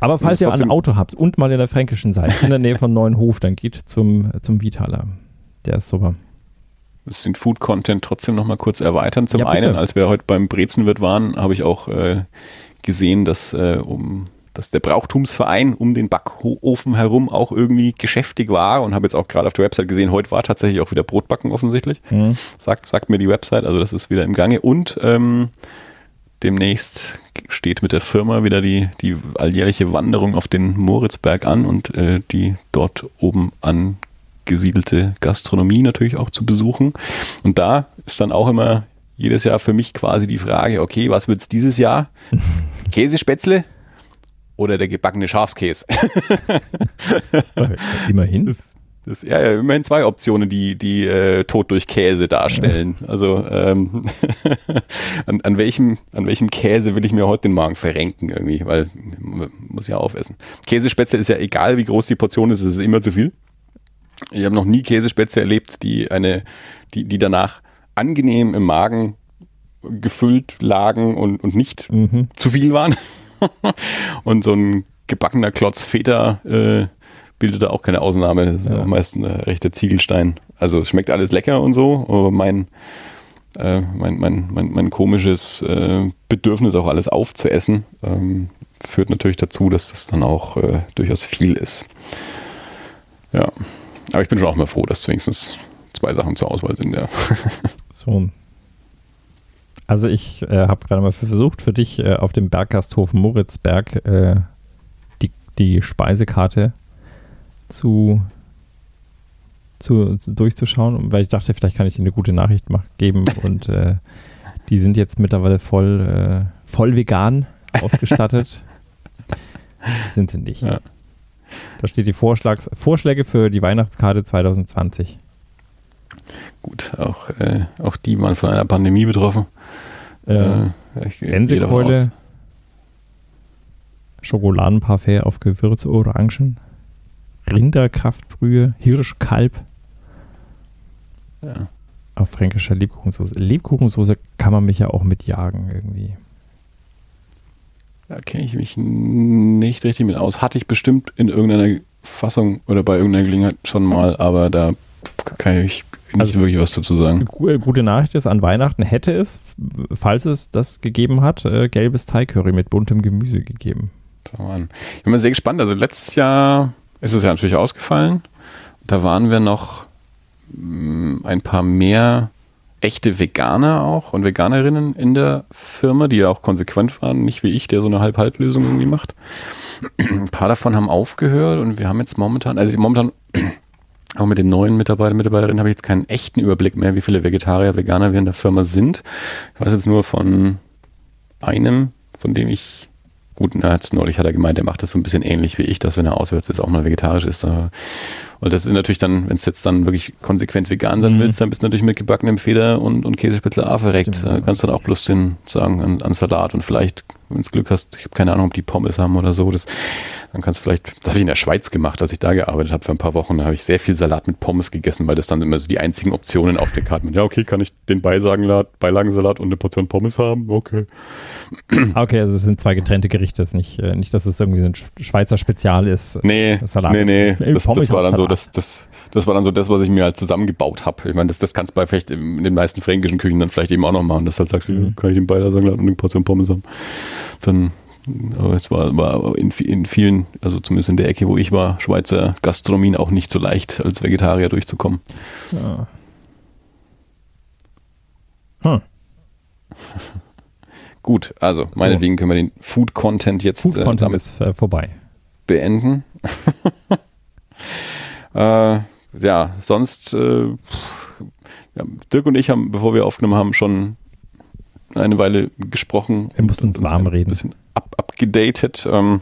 Aber falls ihr ein Auto habt und mal in der Fränkischen seid, in der Nähe von Neuenhof, dann geht zum, zum Vitaler. Der ist super. Das den Food-Content trotzdem noch mal kurz erweitern. Zum ja, einen, als wir heute beim Brezenwirt waren, habe ich auch äh, gesehen, dass äh, um dass der Brauchtumsverein um den Backofen herum auch irgendwie geschäftig war und habe jetzt auch gerade auf der Website gesehen, heute war tatsächlich auch wieder Brotbacken offensichtlich. Mhm. Sagt, sagt mir die Website, also das ist wieder im Gange. Und ähm, demnächst steht mit der Firma wieder die, die alljährliche Wanderung auf den Moritzberg an und äh, die dort oben angesiedelte Gastronomie natürlich auch zu besuchen. Und da ist dann auch immer jedes Jahr für mich quasi die Frage, okay, was wird es dieses Jahr? Käsespätzle? oder der gebackene Schafskäse. immerhin. Das, das, ja, ja, immerhin zwei Optionen, die, die äh, Tod durch Käse darstellen. Also ähm, an, an, welchem, an welchem Käse will ich mir heute den Magen verrenken irgendwie, weil muss ja aufessen. Käsespätzle ist ja egal, wie groß die Portion ist, es ist immer zu viel. Ich habe noch nie Käsespätzle erlebt, die eine, die, die danach angenehm im Magen gefüllt lagen und, und nicht mhm. zu viel waren. und so ein gebackener Klotz Feta äh, bildet da auch keine Ausnahme. Das ist ja. auch meist ein rechter Ziegelstein. Also es schmeckt alles lecker und so, aber mein, äh, mein, mein, mein, mein komisches äh, Bedürfnis, auch alles aufzuessen, ähm, führt natürlich dazu, dass das dann auch äh, durchaus viel ist. Ja. Aber ich bin schon auch mal froh, dass wenigstens zwei Sachen zur Auswahl sind, ja. so. Also ich äh, habe gerade mal versucht, für dich äh, auf dem Berggasthof Moritzberg äh, die, die Speisekarte zu, zu, zu, durchzuschauen, weil ich dachte, vielleicht kann ich dir eine gute Nachricht geben und äh, die sind jetzt mittlerweile voll, äh, voll vegan ausgestattet. sind sie nicht. Ja. Da steht die Vorschlags Vorschläge für die Weihnachtskarte 2020. Gut, auch, äh, auch die waren von einer Pandemie betroffen. Äh, Gänsekeule, Schokoladenparfait auf Gewürzorangen, Rinderkraftbrühe, Hirschkalb. Ja. Auf fränkischer Lebkuchensoße. Lebkuchensoße kann man mich ja auch mitjagen irgendwie. Da kenne ich mich nicht richtig mit aus. Hatte ich bestimmt in irgendeiner Fassung oder bei irgendeiner Gelegenheit schon mal, aber da kann ich nicht also, wirklich was dazu sagen. Äh, gute Nachricht ist, an Weihnachten hätte es, falls es das gegeben hat, äh, gelbes Thai-Curry mit buntem Gemüse gegeben. Ich bin mal sehr gespannt. Also letztes Jahr ist es ja natürlich ausgefallen. Da waren wir noch mm, ein paar mehr echte Veganer auch und Veganerinnen in der Firma, die ja auch konsequent waren, nicht wie ich, der so eine Halb-Halb-Lösung irgendwie macht. Ein paar davon haben aufgehört und wir haben jetzt momentan, also momentan auch mit den neuen Mitarbeitern, Mitarbeiterinnen habe ich jetzt keinen echten Überblick mehr, wie viele Vegetarier, Veganer wir in der Firma sind. Ich weiß jetzt nur von einem, von dem ich gut, na, neulich hat er gemeint, er macht das so ein bisschen ähnlich wie ich, dass wenn er auswärts ist, auch mal vegetarisch ist. Und das ist natürlich dann, wenn es jetzt dann wirklich konsequent vegan sein mhm. willst, dann bist du natürlich mit gebackenem Feder und, und Käsespitzel A verreckt. Da kannst dann auch bloß den sagen an, an Salat und vielleicht, wenn du Glück hast, ich habe keine Ahnung, ob die Pommes haben oder so. Das, dann kannst du vielleicht, das habe ich in der Schweiz gemacht, als ich da gearbeitet habe für ein paar Wochen. Da habe ich sehr viel Salat mit Pommes gegessen, weil das dann immer so die einzigen Optionen auf der Karte sind. Ja, okay, kann ich den Beisagensalat, Beilagensalat und eine Portion Pommes haben? Okay. Okay, also es sind zwei getrennte Gerichte. Es ist nicht, äh, nicht, dass es irgendwie so ein Schweizer Spezial ist. Nee, Salat. nee, nee. Das, das war dann so das, das, das war dann so das, was ich mir halt zusammengebaut habe. Ich meine, das, das kannst du bei vielleicht in den meisten fränkischen Küchen dann vielleicht eben auch noch machen, dass du halt sagst, mhm. kann ich den Beider sagen, und eine Portion Pommes haben. Dann, aber es war, war in, in vielen, also zumindest in der Ecke, wo ich war, Schweizer Gastronomien auch nicht so leicht, als Vegetarier durchzukommen. Ja. Hm. Gut, also meinetwegen können wir den Food Content jetzt Food Content äh, ist äh, vorbei. beenden. äh, ja, sonst, äh, ja, Dirk und ich haben, bevor wir aufgenommen haben, schon eine Weile gesprochen. Wir mussten uns warm reden. Ein bisschen up, abgedatet. Ähm,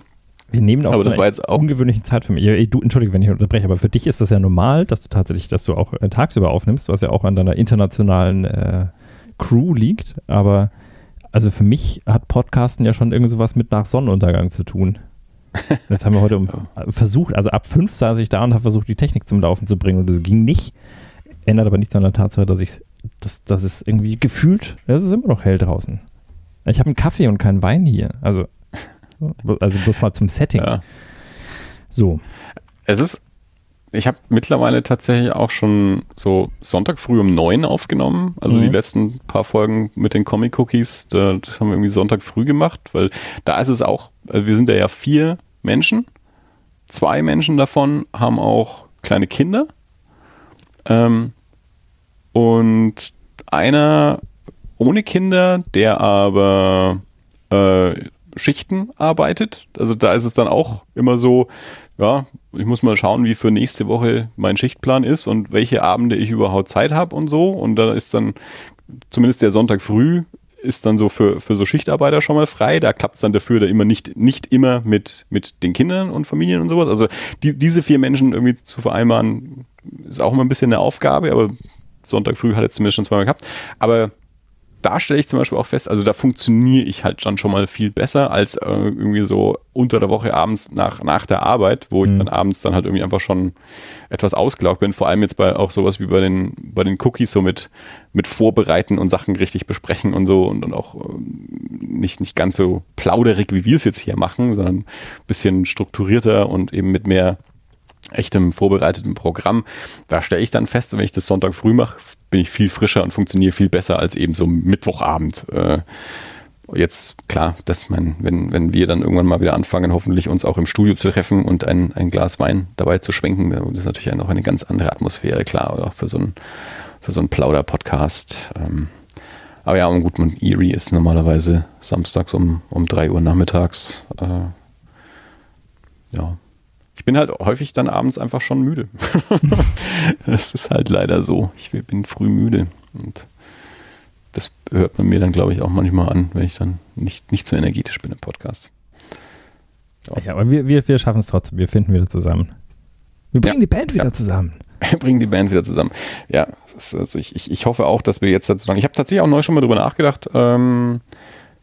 wir nehmen auch aber das war jetzt auch ungewöhnlichen Zeit für mich. Du, entschuldige, wenn ich unterbreche, aber für dich ist das ja normal, dass du tatsächlich, dass du auch äh, tagsüber aufnimmst, was ja auch an deiner internationalen äh, Crew liegt. Aber also für mich hat Podcasten ja schon irgend sowas mit nach Sonnenuntergang zu tun. Jetzt haben wir heute um, versucht, also ab fünf saß ich da und habe versucht, die Technik zum Laufen zu bringen und das ging nicht. Ändert aber nichts an der Tatsache, dass ich, dass, dass es irgendwie gefühlt, es ist immer noch hell draußen. Ich habe einen Kaffee und keinen Wein hier. Also, also bloß mal zum Setting. Ja. So. Es ist ich habe mittlerweile tatsächlich auch schon so Sonntag früh um neun aufgenommen. Also mhm. die letzten paar Folgen mit den Comic Cookies, das haben wir irgendwie Sonntag früh gemacht, weil da ist es auch, also wir sind ja, ja vier Menschen. Zwei Menschen davon haben auch kleine Kinder. Ähm, und einer ohne Kinder, der aber äh, Schichten arbeitet. Also da ist es dann auch immer so, ja, ich muss mal schauen, wie für nächste Woche mein Schichtplan ist und welche Abende ich überhaupt Zeit habe und so. Und da ist dann zumindest der Sonntag früh ist dann so für, für so Schichtarbeiter schon mal frei. Da klappt es dann dafür da immer nicht, nicht immer mit, mit den Kindern und Familien und sowas. Also die, diese vier Menschen irgendwie zu vereinbaren, ist auch immer ein bisschen eine Aufgabe, aber Sonntag früh hat es zumindest schon zweimal gehabt. Aber da stelle ich zum Beispiel auch fest, also da funktioniere ich halt dann schon mal viel besser als äh, irgendwie so unter der Woche abends nach, nach der Arbeit, wo mhm. ich dann abends dann halt irgendwie einfach schon etwas ausgelaugt bin. Vor allem jetzt bei auch sowas wie bei den, bei den Cookies, so mit, mit Vorbereiten und Sachen richtig besprechen und so und, und auch ähm, nicht, nicht ganz so plauderig, wie wir es jetzt hier machen, sondern ein bisschen strukturierter und eben mit mehr echtem vorbereiteten Programm. Da stelle ich dann fest, wenn ich das Sonntag früh mache, bin ich viel frischer und funktioniere viel besser als eben so Mittwochabend. Äh, jetzt, klar, dass man, wenn, wenn wir dann irgendwann mal wieder anfangen, hoffentlich uns auch im Studio zu treffen und ein, ein Glas Wein dabei zu schwenken, das ist natürlich noch eine ganz andere Atmosphäre, klar, oder auch für so ein, für so einen Plauder-Podcast. Ähm, aber ja, und gut, man, Erie ist normalerweise samstags um, um 3 Uhr nachmittags. Äh, ja. Ich bin halt häufig dann abends einfach schon müde. das ist halt leider so. Ich bin früh müde. Und das hört man mir dann, glaube ich, auch manchmal an, wenn ich dann nicht, nicht so energetisch bin im Podcast. Ja, ja aber wir, wir, wir schaffen es trotzdem. Wir finden wieder zusammen. Wir bringen ja, die Band wieder ja. zusammen. Wir bringen die Band wieder zusammen. Ja, also ich, ich, ich hoffe auch, dass wir jetzt dazu sagen. Ich habe tatsächlich auch neu schon mal drüber nachgedacht, ähm,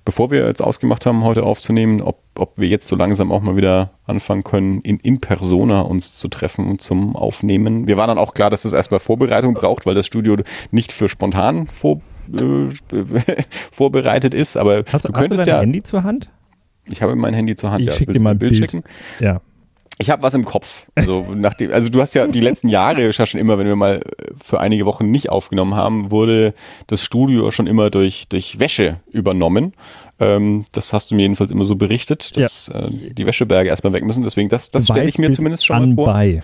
bevor wir jetzt ausgemacht haben, heute aufzunehmen, ob, ob wir jetzt so langsam auch mal wieder anfangen können, in, in Persona uns zu treffen und zum Aufnehmen. Wir waren dann auch klar, dass das erstmal Vorbereitung braucht, weil das Studio nicht für spontan vor, äh, vorbereitet ist. Aber hast, du könntest hast du dein ja, Handy zur Hand? Ich habe mein Handy zur Hand. Ich ja. schicke dir mal ein Bild, Bild schicken. Ja. Ich habe was im Kopf. Also, nachdem, also du hast ja die letzten Jahre ja schon immer, wenn wir mal für einige Wochen nicht aufgenommen haben, wurde das Studio schon immer durch, durch Wäsche übernommen. Ähm, das hast du mir jedenfalls immer so berichtet, dass ja. äh, die Wäscheberge erstmal weg müssen. Deswegen, das, das stelle ich mir zumindest schon mal vor. Bei.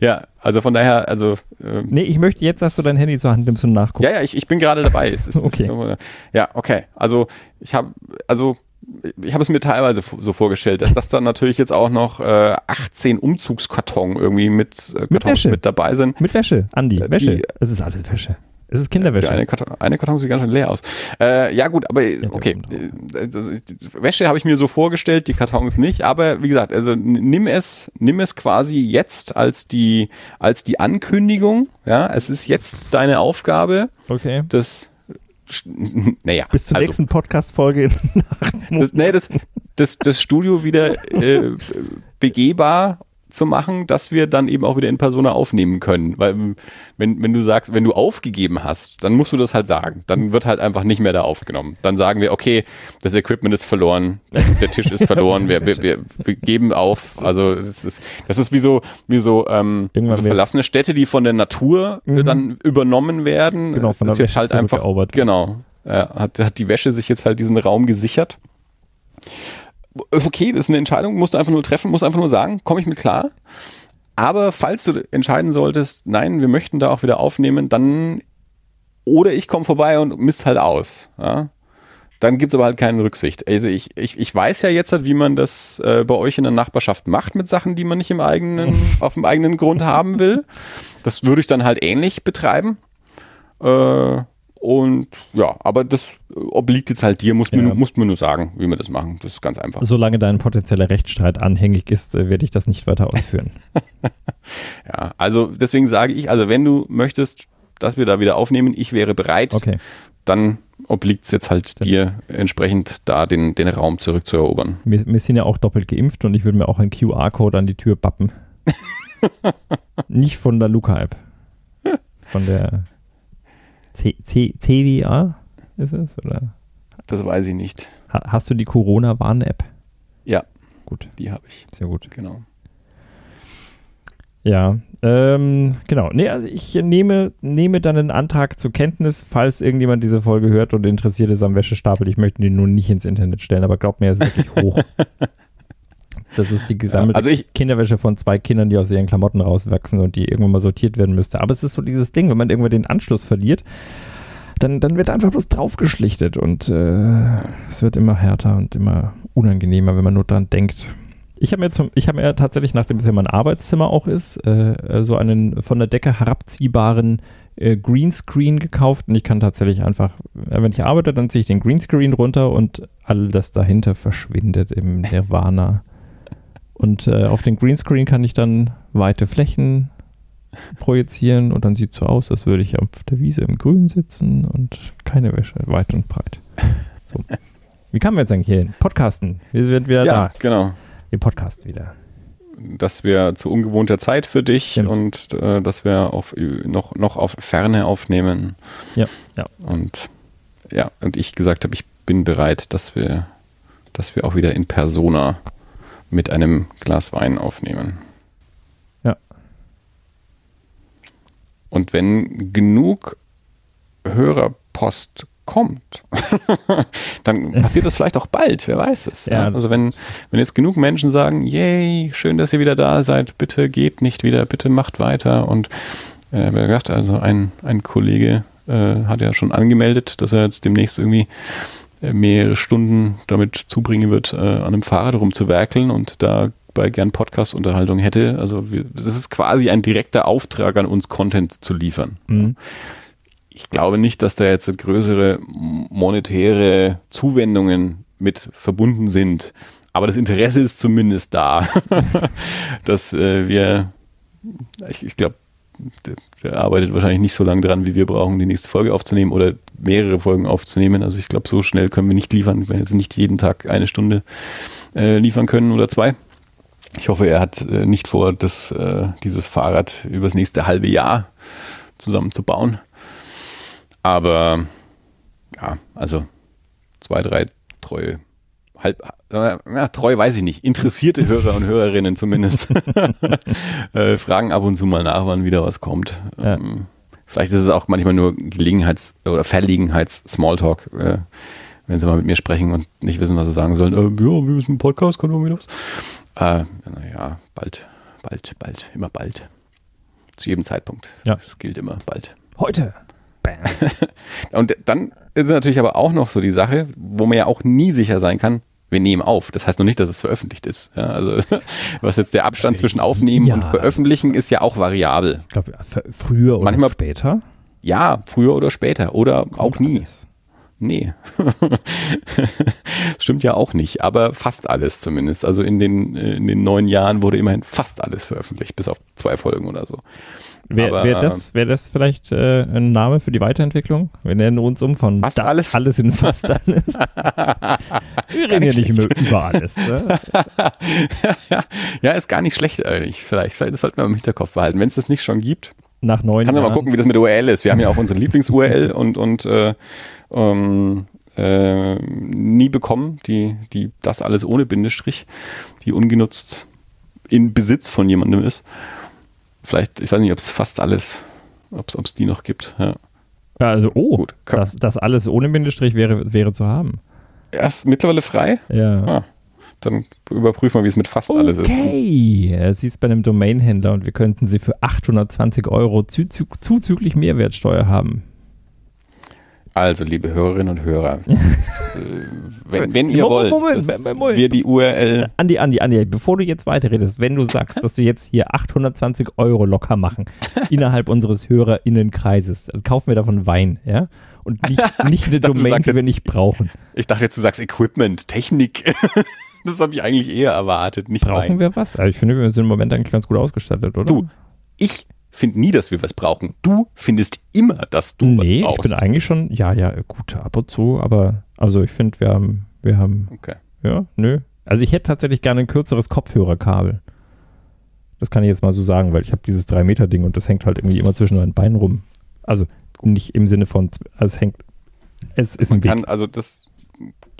Ja, also von daher, also. Ähm, nee, ich möchte jetzt, dass du dein Handy zur Hand nimmst und nachguckst. Ja, ja, ich, ich bin gerade dabei. Ist, okay. Ist, ja, okay. Also ich habe, also ich habe es mir teilweise so vorgestellt, dass, dass dann natürlich jetzt auch noch äh, 18 Umzugskarton irgendwie mit, äh, mit, Wäsche. mit dabei sind. Mit Wäsche, Andi, äh, Wäsche. Es ist alles Wäsche. Es ist Kinderwäsche. eine, Karton, eine Karton sieht ganz schön leer aus. Äh, ja gut, aber okay. Also, Wäsche habe ich mir so vorgestellt, die Kartons nicht. Aber wie gesagt, also nimm es, nimm es quasi jetzt als die, als die Ankündigung. Ja, es ist jetzt deine Aufgabe. Okay. Das naja. Bis zur also, nächsten Podcast-Folge. Das, nee, das, das, das Studio wieder äh, begehbar zu machen, dass wir dann eben auch wieder in Persona aufnehmen können. Weil wenn, wenn du sagst, wenn du aufgegeben hast, dann musst du das halt sagen. Dann wird halt einfach nicht mehr da aufgenommen. Dann sagen wir, okay, das Equipment ist verloren, der Tisch ist verloren, wir, wir, wir, wir geben auf. Also das ist, das ist wie so, wie so, ähm, so verlassene Städte, die von der Natur mhm. dann übernommen werden. Genau, von der Wäsche halt einfach, genau, äh, hat, hat die Wäsche sich jetzt halt diesen Raum gesichert okay, das ist eine Entscheidung, musst du einfach nur treffen, musst einfach nur sagen, komme ich mit klar. Aber falls du entscheiden solltest, nein, wir möchten da auch wieder aufnehmen, dann oder ich komme vorbei und misst halt aus. Ja? Dann gibt es aber halt keine Rücksicht. Also ich, ich, ich weiß ja jetzt halt, wie man das äh, bei euch in der Nachbarschaft macht mit Sachen, die man nicht im eigenen, auf dem eigenen Grund haben will. Das würde ich dann halt ähnlich betreiben. Äh, und ja, aber das obliegt jetzt halt dir, musst, ja. mir, musst mir nur sagen, wie wir das machen. Das ist ganz einfach. Solange dein potenzieller Rechtsstreit anhängig ist, äh, werde ich das nicht weiter ausführen. ja, also deswegen sage ich, also wenn du möchtest, dass wir da wieder aufnehmen, ich wäre bereit, okay. dann obliegt es jetzt halt ja. dir entsprechend da den, den Raum zurückzuerobern. Wir, wir sind ja auch doppelt geimpft und ich würde mir auch einen QR-Code an die Tür bappen. nicht von der Luca-App. Von der CWA ist es? Oder? Das weiß ich nicht. Ha hast du die Corona-Warn-App? Ja. Gut. Die habe ich. Sehr gut. Genau. Ja, ähm, genau. Nee, also ich nehme, nehme dann einen Antrag zur Kenntnis, falls irgendjemand diese Folge hört und interessiert ist am Wäschestapel. Ich möchte ihn nun nicht ins Internet stellen, aber glaubt mir, er ist wirklich hoch. Das ist die gesammelte ja, also ich, Kinderwäsche von zwei Kindern, die aus ihren Klamotten rauswachsen und die irgendwann mal sortiert werden müsste. Aber es ist so dieses Ding, wenn man irgendwann den Anschluss verliert, dann, dann wird einfach bloß draufgeschlichtet und äh, es wird immer härter und immer unangenehmer, wenn man nur dran denkt. Ich habe mir, zum, ich hab mir tatsächlich, nachdem es ja mein Arbeitszimmer auch ist, äh, so einen von der Decke herabziehbaren äh, Greenscreen gekauft und ich kann tatsächlich einfach, äh, wenn ich arbeite, dann ziehe ich den Greenscreen runter und all das dahinter verschwindet im Nirvana. Und äh, auf den Greenscreen kann ich dann weite Flächen projizieren und dann sieht es so aus, als würde ich auf der Wiese im Grün sitzen und keine Wäsche, weit und breit. So. Wie kamen wir jetzt eigentlich hier hin? Podcasten. Wir sind wieder ja, da. genau. Wir podcasten wieder. Das wäre zu ungewohnter Zeit für dich genau. und äh, dass wir auf, noch, noch auf Ferne aufnehmen. Ja, ja. Und ja, und ich gesagt habe, ich bin bereit, dass wir, dass wir auch wieder in Persona mit einem Glas Wein aufnehmen. Ja. Und wenn genug Hörerpost kommt, dann passiert das vielleicht auch bald, wer weiß es. Ja. Also wenn, wenn jetzt genug Menschen sagen, yay, schön, dass ihr wieder da seid, bitte geht nicht wieder, bitte macht weiter. Und äh, wer gesagt, also ein, ein Kollege äh, hat ja schon angemeldet, dass er jetzt demnächst irgendwie mehrere Stunden damit zubringen wird, äh, an einem Fahrrad rumzuwerkeln und da bei gern Podcast-Unterhaltung hätte. Also das ist quasi ein direkter Auftrag an uns, Content zu liefern. Mhm ich glaube nicht, dass da jetzt größere monetäre Zuwendungen mit verbunden sind. Aber das Interesse ist zumindest da, dass äh, wir, ich, ich glaube, der, der, arbeitet wahrscheinlich nicht so lange dran, wie wir brauchen, die nächste Folge aufzunehmen oder mehrere Folgen aufzunehmen. Also ich glaube, so schnell können wir nicht liefern. Wir werden jetzt nicht jeden Tag eine Stunde äh, liefern können oder zwei. Ich hoffe, er hat äh, nicht vor, das, äh, dieses Fahrrad übers nächste halbe Jahr zusammenzubauen. Aber ja, also zwei, drei treue, halb, äh, treu weiß ich nicht, interessierte Hörer und Hörerinnen zumindest äh, fragen ab und zu mal nach, wann wieder was kommt. Ja. Ähm, vielleicht ist es auch manchmal nur Gelegenheits- oder Verlegenheits-Smalltalk, äh, wenn sie mal mit mir sprechen und nicht wissen, was sie sagen sollen. Äh, ja, wir müssen einen Podcast, können wir wieder was? Äh, naja, bald, bald, bald, immer bald. Zu jedem Zeitpunkt. Ja. Das gilt immer bald. Heute. und dann ist natürlich aber auch noch so die Sache, wo man ja auch nie sicher sein kann, wir nehmen auf. Das heißt noch nicht, dass es veröffentlicht ist. Ja, also was jetzt der Abstand zwischen Aufnehmen ja. und Veröffentlichen ist ja auch variabel. Ich glaube, früher oder Manchmal, später? Ja, früher oder später. Oder Kommt auch nie. Alles. Nee. Stimmt ja auch nicht, aber fast alles zumindest. Also in den, in den neun Jahren wurde immerhin fast alles veröffentlicht, bis auf zwei Folgen oder so. Wäre wär das, wär das vielleicht äh, ein Name für die Weiterentwicklung? Wir nennen uns um von fast alles. alles in fast alles. Wir reden ja nicht über alles. Ne? ja, ist gar nicht schlecht eigentlich. Vielleicht, vielleicht sollten wir im Hinterkopf behalten. Wenn es das nicht schon gibt, nach neun Kannst du mal gucken, wie das mit URL ist. Wir haben ja auch unsere Lieblings-URL und, und äh, ähm, äh, nie bekommen, die, die das alles ohne Bindestrich, die ungenutzt in Besitz von jemandem ist. Vielleicht, ich weiß nicht, ob es fast alles, ob es die noch gibt. Ja. ja also, oh, Gut, das, das alles ohne Bindestrich wäre, wäre zu haben. Erst mittlerweile frei? Ja. Ah, dann überprüfen wir, wie es mit fast okay. alles ist. Okay, sie ist bei einem Domainhändler und wir könnten sie für 820 Euro zuzüglich Mehrwertsteuer haben. Also, liebe Hörerinnen und Hörer, wenn, wenn, ihr Moment, wollt, dass Moment. wir die URL. Andi, Andi, Andi, bevor du jetzt weiterredest, wenn du sagst, dass du jetzt hier 820 Euro locker machen innerhalb unseres HörerInnenkreises, dann kaufen wir davon Wein, ja? Und nicht, nicht eine dachte, Domain, die wir nicht brauchen. Ich dachte jetzt, du sagst Equipment, Technik. das habe ich eigentlich eher erwartet, nicht Brauchen Wein. wir was? Also ich finde, wir sind im Moment eigentlich ganz gut ausgestattet, oder? Du, ich finde nie, dass wir was brauchen. Du findest immer, dass du nee, was brauchst. ich bin eigentlich schon, ja, ja, gut, ab und zu, aber also ich finde, wir haben, wir haben, okay. ja, nö. Also ich hätte tatsächlich gerne ein kürzeres Kopfhörerkabel. Das kann ich jetzt mal so sagen, weil ich habe dieses 3-Meter-Ding und das hängt halt irgendwie immer zwischen meinen Beinen rum. Also nicht im Sinne von, also es hängt, es ist Man ein Weg. kann also das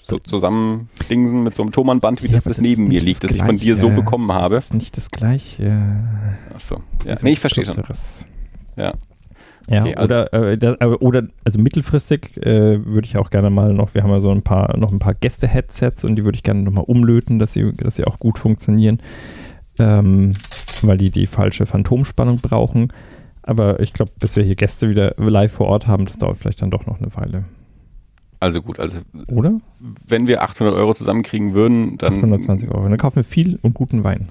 so zusammendingsen mit so einem Thomann-Band, wie ja, das, das neben mir liegt, das, das ich von dir so bekommen habe. Das ist nicht das gleiche. Achso. Ja. Nee, ich verstehe schon. Ja. Ja, okay, also oder, äh, da, oder also mittelfristig äh, würde ich auch gerne mal noch, wir haben ja so ein paar, noch ein paar Gäste-Headsets und die würde ich gerne nochmal umlöten, dass sie, dass sie auch gut funktionieren, ähm, weil die die falsche Phantomspannung brauchen. Aber ich glaube, bis wir hier Gäste wieder live vor Ort haben, das dauert vielleicht dann doch noch eine Weile. Also gut, also oder? Wenn wir 800 Euro zusammenkriegen würden, dann 820 Euro. Dann kaufen wir viel und guten Wein.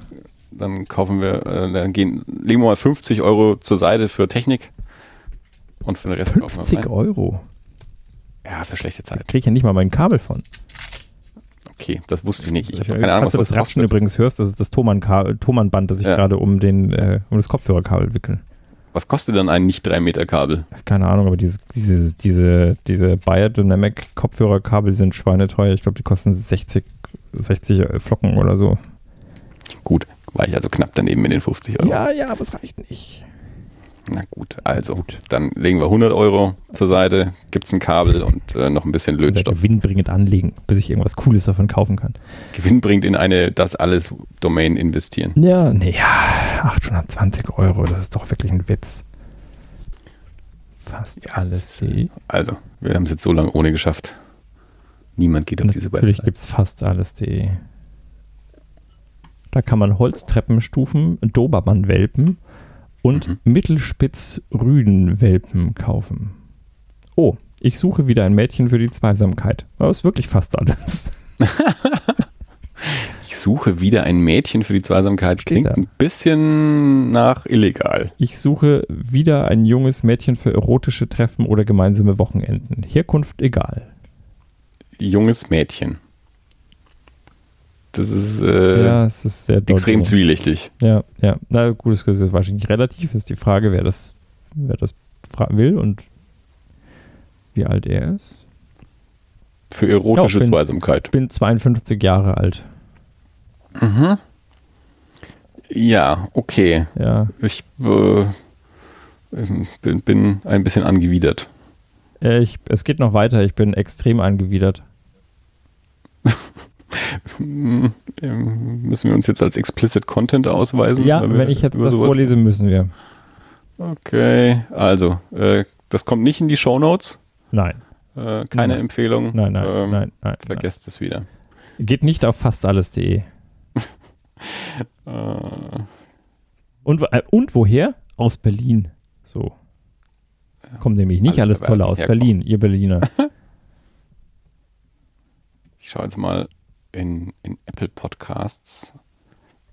Dann kaufen wir, äh, dann gehen, legen wir mal 50 Euro zur Seite für Technik und für den Rest 50 Euro. Ja, für schlechte Zeit. Da kriege ich ja nicht mal mein Kabel von. Okay, das wusste ich nicht. Ich habe keine Ahnung, was du das Ratschen übrigens hörst, das ist das Thomann-Band, das ich ja. gerade um, den, äh, um das Kopfhörerkabel wickel. Was kostet dann ein nicht 3 Meter Kabel? Keine Ahnung, aber diese, diese, diese, diese Biodynamic Kopfhörerkabel sind schweineteuer. Ich glaube, die kosten 60, 60 Flocken oder so. Gut, war ich also knapp daneben mit den 50 Euro. Ja, ja, aber es reicht nicht. Na gut, also gut. dann legen wir 100 Euro zur Seite, gibt es ein Kabel und äh, noch ein bisschen Lötstoff. Gewinnbringend anlegen, bis ich irgendwas Cooles davon kaufen kann. Gewinnbringend in eine das alles Domain investieren. Ja, nee, ja, 820 Euro, das ist doch wirklich ein Witz. Fast alles.de. Also, wir haben es jetzt so lange ohne geschafft. Niemand geht auf diese Website. Natürlich gibt es fast alles.de. Da kann man Holztreppenstufen, Dobermann-Welpen und mhm. Mittelspitz-Rüden-Welpen kaufen. Oh, ich suche wieder ein Mädchen für die Zweisamkeit. Das ist wirklich fast alles. ich suche wieder ein Mädchen für die Zweisamkeit. Klingt ein bisschen nach illegal. Ich suche wieder ein junges Mädchen für erotische Treffen oder gemeinsame Wochenenden. Herkunft egal. Junges Mädchen. Das ist, äh, ja, es ist extrem zwielichtig. Ja, ja. Na gut, das ist wahrscheinlich relativ. Ist die Frage, wer das, wer das will und wie alt er ist. Für erotische ja, bin, Zweisamkeit. Ich bin 52 Jahre alt. Mhm. Ja, okay. Ja. Ich äh, bin, bin, ein bisschen angewidert. Äh, ich, es geht noch weiter. Ich bin extrem angewidert. Müssen wir uns jetzt als explicit Content ausweisen? Ja, wenn ich jetzt das vorlese, müssen wir. Okay, also, äh, das kommt nicht in die Show Notes. Nein. Äh, keine nein. Empfehlung. Nein, nein, ähm, nein, nein. Vergesst nein. es wieder. Geht nicht auf fastalles.de. äh. und, äh, und woher? Aus Berlin. So. Kommt nämlich nicht alles Tolle aus Berlin, ihr Berliner. ich schaue jetzt mal in, in Apple Podcasts.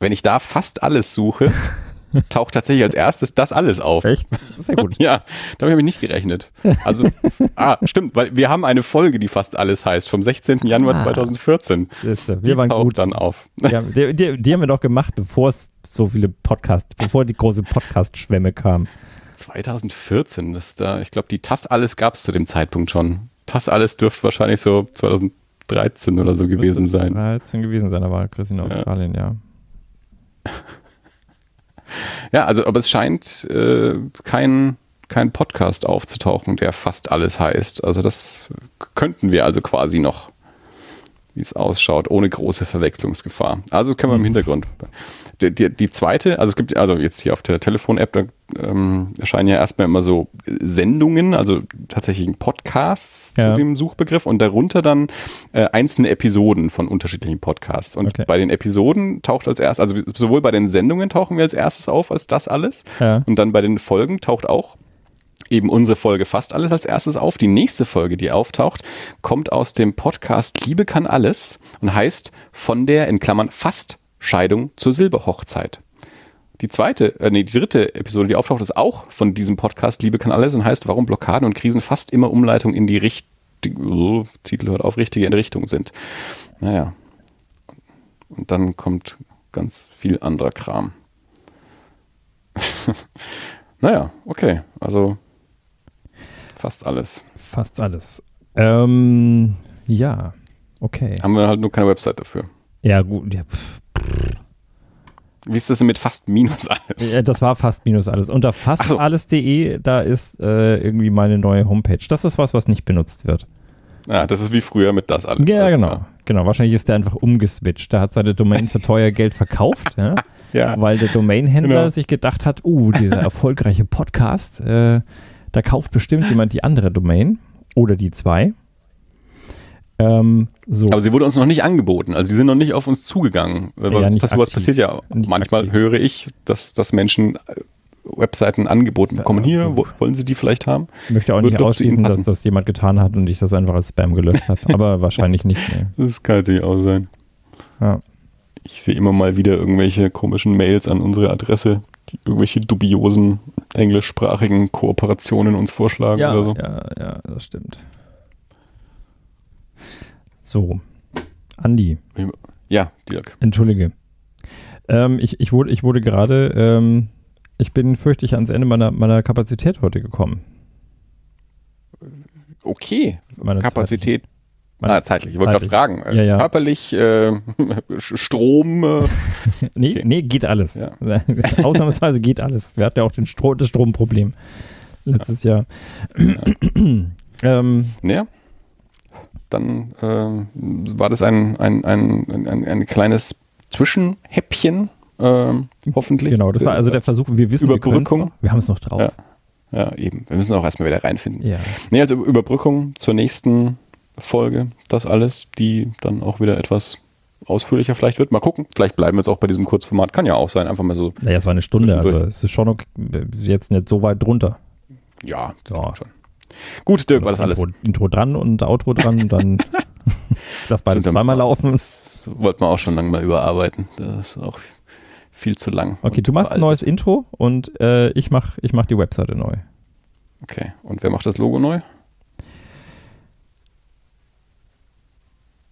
Wenn ich da fast alles suche, taucht tatsächlich als erstes das alles auf. Echt? Sehr gut. ja, damit habe ich nicht gerechnet. Also, ah, stimmt, weil wir haben eine Folge, die fast alles heißt, vom 16. Januar ah, 2014. wir die waren taucht gut. dann auf. Ja, die, die, die, haben wir doch gemacht, bevor es so viele Podcasts, bevor die große Podcast-Schwemme kam. 2014, das da, ich glaube, die TAS alles gab es zu dem Zeitpunkt schon. TAS alles dürfte wahrscheinlich so 2013 oder so gewesen sein. 13 gewesen sein, da war Chris in Australien, ja. ja. Ja, also, aber es scheint äh, kein, kein Podcast aufzutauchen, der fast alles heißt. Also das könnten wir also quasi noch, wie es ausschaut, ohne große Verwechslungsgefahr. Also können wir im mhm. Hintergrund die, die, die, zweite, also es gibt, also jetzt hier auf der Telefon-App, da ähm, erscheinen ja erstmal immer so Sendungen, also tatsächlich Podcasts ja. zu dem Suchbegriff und darunter dann äh, einzelne Episoden von unterschiedlichen Podcasts. Und okay. bei den Episoden taucht als erstes, also sowohl bei den Sendungen tauchen wir als erstes auf als das alles ja. und dann bei den Folgen taucht auch eben unsere Folge fast alles als erstes auf. Die nächste Folge, die auftaucht, kommt aus dem Podcast Liebe kann alles und heißt von der in Klammern fast Scheidung zur Silberhochzeit. Die zweite, äh, nee, die dritte Episode, die auftaucht, ist auch von diesem Podcast Liebe kann alles und heißt, warum Blockaden und Krisen fast immer Umleitung in die richtige, oh, Titel hört auf, richtige Richtung sind. Naja. Und dann kommt ganz viel anderer Kram. naja, okay. Also fast alles. Fast alles. Ähm, ja, okay. Haben wir halt nur keine Website dafür. Ja, gut. Ja, wie ist das denn mit fast minus alles? Ja, das war fast minus alles. Unter fastalles.de, so. da ist äh, irgendwie meine neue Homepage. Das ist was, was nicht benutzt wird. Ja, das ist wie früher mit das alles. Ja, genau. Klar. Genau, wahrscheinlich ist der einfach umgeswitcht. Der hat seine Domain für teuer Geld verkauft, ja, ja. weil der Domainhändler genau. sich gedacht hat, uh, dieser erfolgreiche Podcast, äh, da kauft bestimmt jemand die andere Domain oder die zwei. Ähm, so. Aber sie wurde uns noch nicht angeboten, also sie sind noch nicht auf uns zugegangen. Ja, was, was passiert ja manchmal, aktiv. höre ich, dass, dass Menschen äh, Webseiten angeboten bekommen. Hier, wo, wollen Sie die vielleicht haben? Ich möchte auch Wird nicht ausschließen, dass das jemand getan hat und ich das einfach als Spam gelöscht habe. Aber wahrscheinlich nicht. Nee. Das kann natürlich auch sein. Ja. Ich sehe immer mal wieder irgendwelche komischen Mails an unsere Adresse, die irgendwelche dubiosen englischsprachigen Kooperationen uns vorschlagen ja, oder so. Ja, ja, das stimmt. So, Andi. Ja, Dirk. Entschuldige. Ähm, ich, ich, wurde, ich wurde gerade, ähm, ich bin fürchte ans Ende meiner, meiner Kapazität heute gekommen. Okay, meine Kapazität. Zeitlich. Ah, zeitlich. Ich wollte gerade fragen. Ja, ja. Körperlich, äh, Strom. Äh. nee, okay. nee, geht alles. Ja. Ausnahmsweise geht alles. Wir hatten ja auch den Stro das Stromproblem letztes ja. Jahr. ähm, ja dann äh, war das ein, ein, ein, ein, ein kleines Zwischenhäppchen, äh, hoffentlich. Genau, das war also der Versuch, wir wissen, Überbrückung. Wir, wir haben es noch drauf. Ja. Ja, eben. Wir müssen auch erstmal wieder reinfinden. Ja. Nee, also Überbrückung zur nächsten Folge, das alles, die dann auch wieder etwas ausführlicher vielleicht wird. Mal gucken. Vielleicht bleiben wir jetzt auch bei diesem Kurzformat. Kann ja auch sein. Einfach mal so. Naja, es war eine Stunde, also es ist schon okay, jetzt nicht so weit drunter. Ja, ja. schon. Gut, Dirk, war das alles. Intro, Intro dran und Outro dran und dann das beides zweimal laufen. Das wollten wir auch schon lange mal überarbeiten. Das ist auch viel zu lang. Okay, du machst ein neues Intro und äh, ich mache ich mach die Webseite neu. Okay, und wer macht das Logo neu?